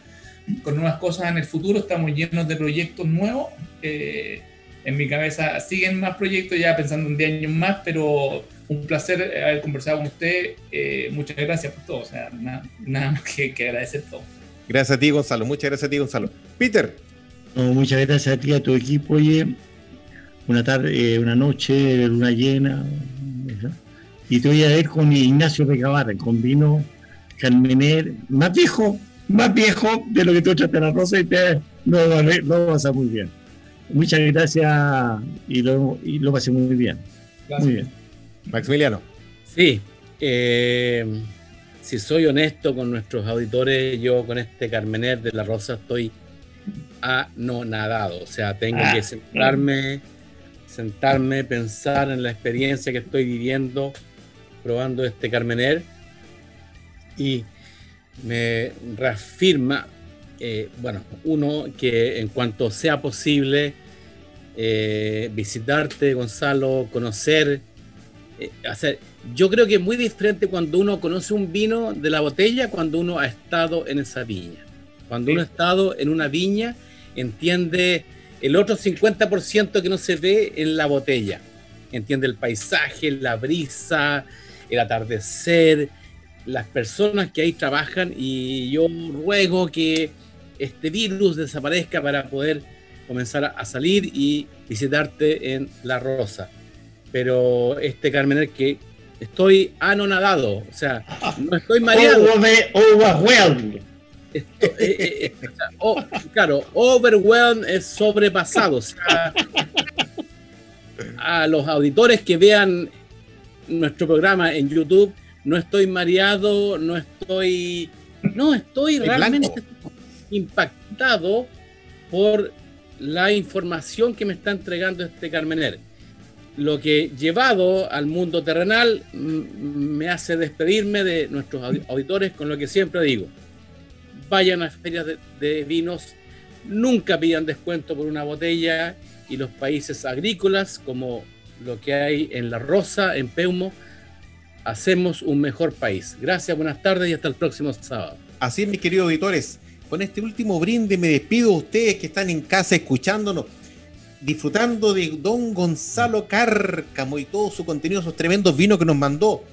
con nuevas cosas en el futuro, estamos llenos de proyectos nuevos, eh, en mi cabeza siguen más proyectos ya pensando en 10 años más, pero un placer haber conversado con usted, eh, muchas gracias por todo, o sea, nada, nada más que, que, agradecer todo. Gracias a ti Gonzalo, muchas gracias a ti Gonzalo. Peter. No, muchas gracias a ti, a tu equipo, oye, una tarde, eh, una noche luna llena. ¿verdad? Y te voy a ver con Ignacio Recabarra, con vino Carmener, más viejo, más viejo de lo que tú echaste la rosa y te lo, lo vas a muy bien. Muchas gracias y lo, y lo pasé muy bien. Gracias. Muy bien. Maximiliano. Sí, eh, si soy honesto con nuestros auditores, yo con este Carmener de la Rosa estoy anonadado. O sea, tengo ah, que sentarme sentarme, pensar en la experiencia que estoy viviendo probando este Carmener y me reafirma, eh, bueno, uno, que en cuanto sea posible, eh, visitarte, Gonzalo, conocer, eh, hacer. Yo creo que es muy diferente cuando uno conoce un vino de la botella, cuando uno ha estado en esa viña. Cuando sí. uno ha estado en una viña, entiende el otro 50% que no se ve en la botella. Entiende el paisaje, la brisa, el atardecer, las personas que ahí trabajan y yo ruego que este virus desaparezca para poder comenzar a salir y visitarte en La Rosa. Pero este Carmen, que estoy anonadado, o sea, no estoy mareado. Overwhelmed. Esto, eh, eh, eh, oh, claro, overwhelm es sobrepasado. O sea, a los auditores que vean nuestro programa en YouTube, no estoy mareado, no estoy. No, estoy realmente blanco. impactado por la información que me está entregando este Carmener. Lo que llevado al mundo terrenal me hace despedirme de nuestros auditores con lo que siempre digo vayan a ferias de, de, vinos, nunca pidan descuento por una botella y los países agrícolas como lo que hay en La Rosa, en Peumo, hacemos un mejor país. Gracias, buenas tardes y hasta el próximo sábado. Así es, mis queridos auditores. Con este último brinde me despido a ustedes que están en casa escuchándonos, disfrutando de don Gonzalo Cárcamo y todo su contenido, esos tremendos vinos que nos mandó.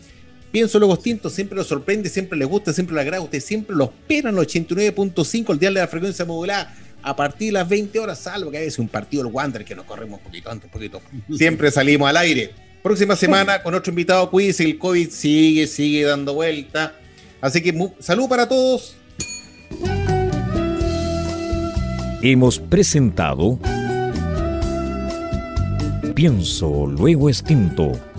Pienso Luego Tinto siempre lo sorprende, siempre le gusta, siempre le agrada. Usted siempre lo espera en 89.5, el dial de la frecuencia modulada, a partir de las 20 horas, salvo que es un partido del Wander que nos corremos un poquito antes, un poquito. Siempre salimos al aire. Próxima semana con otro invitado, cuídense, el COVID sigue, sigue dando vuelta. Así que salud para todos. Hemos presentado Pienso Luego Extinto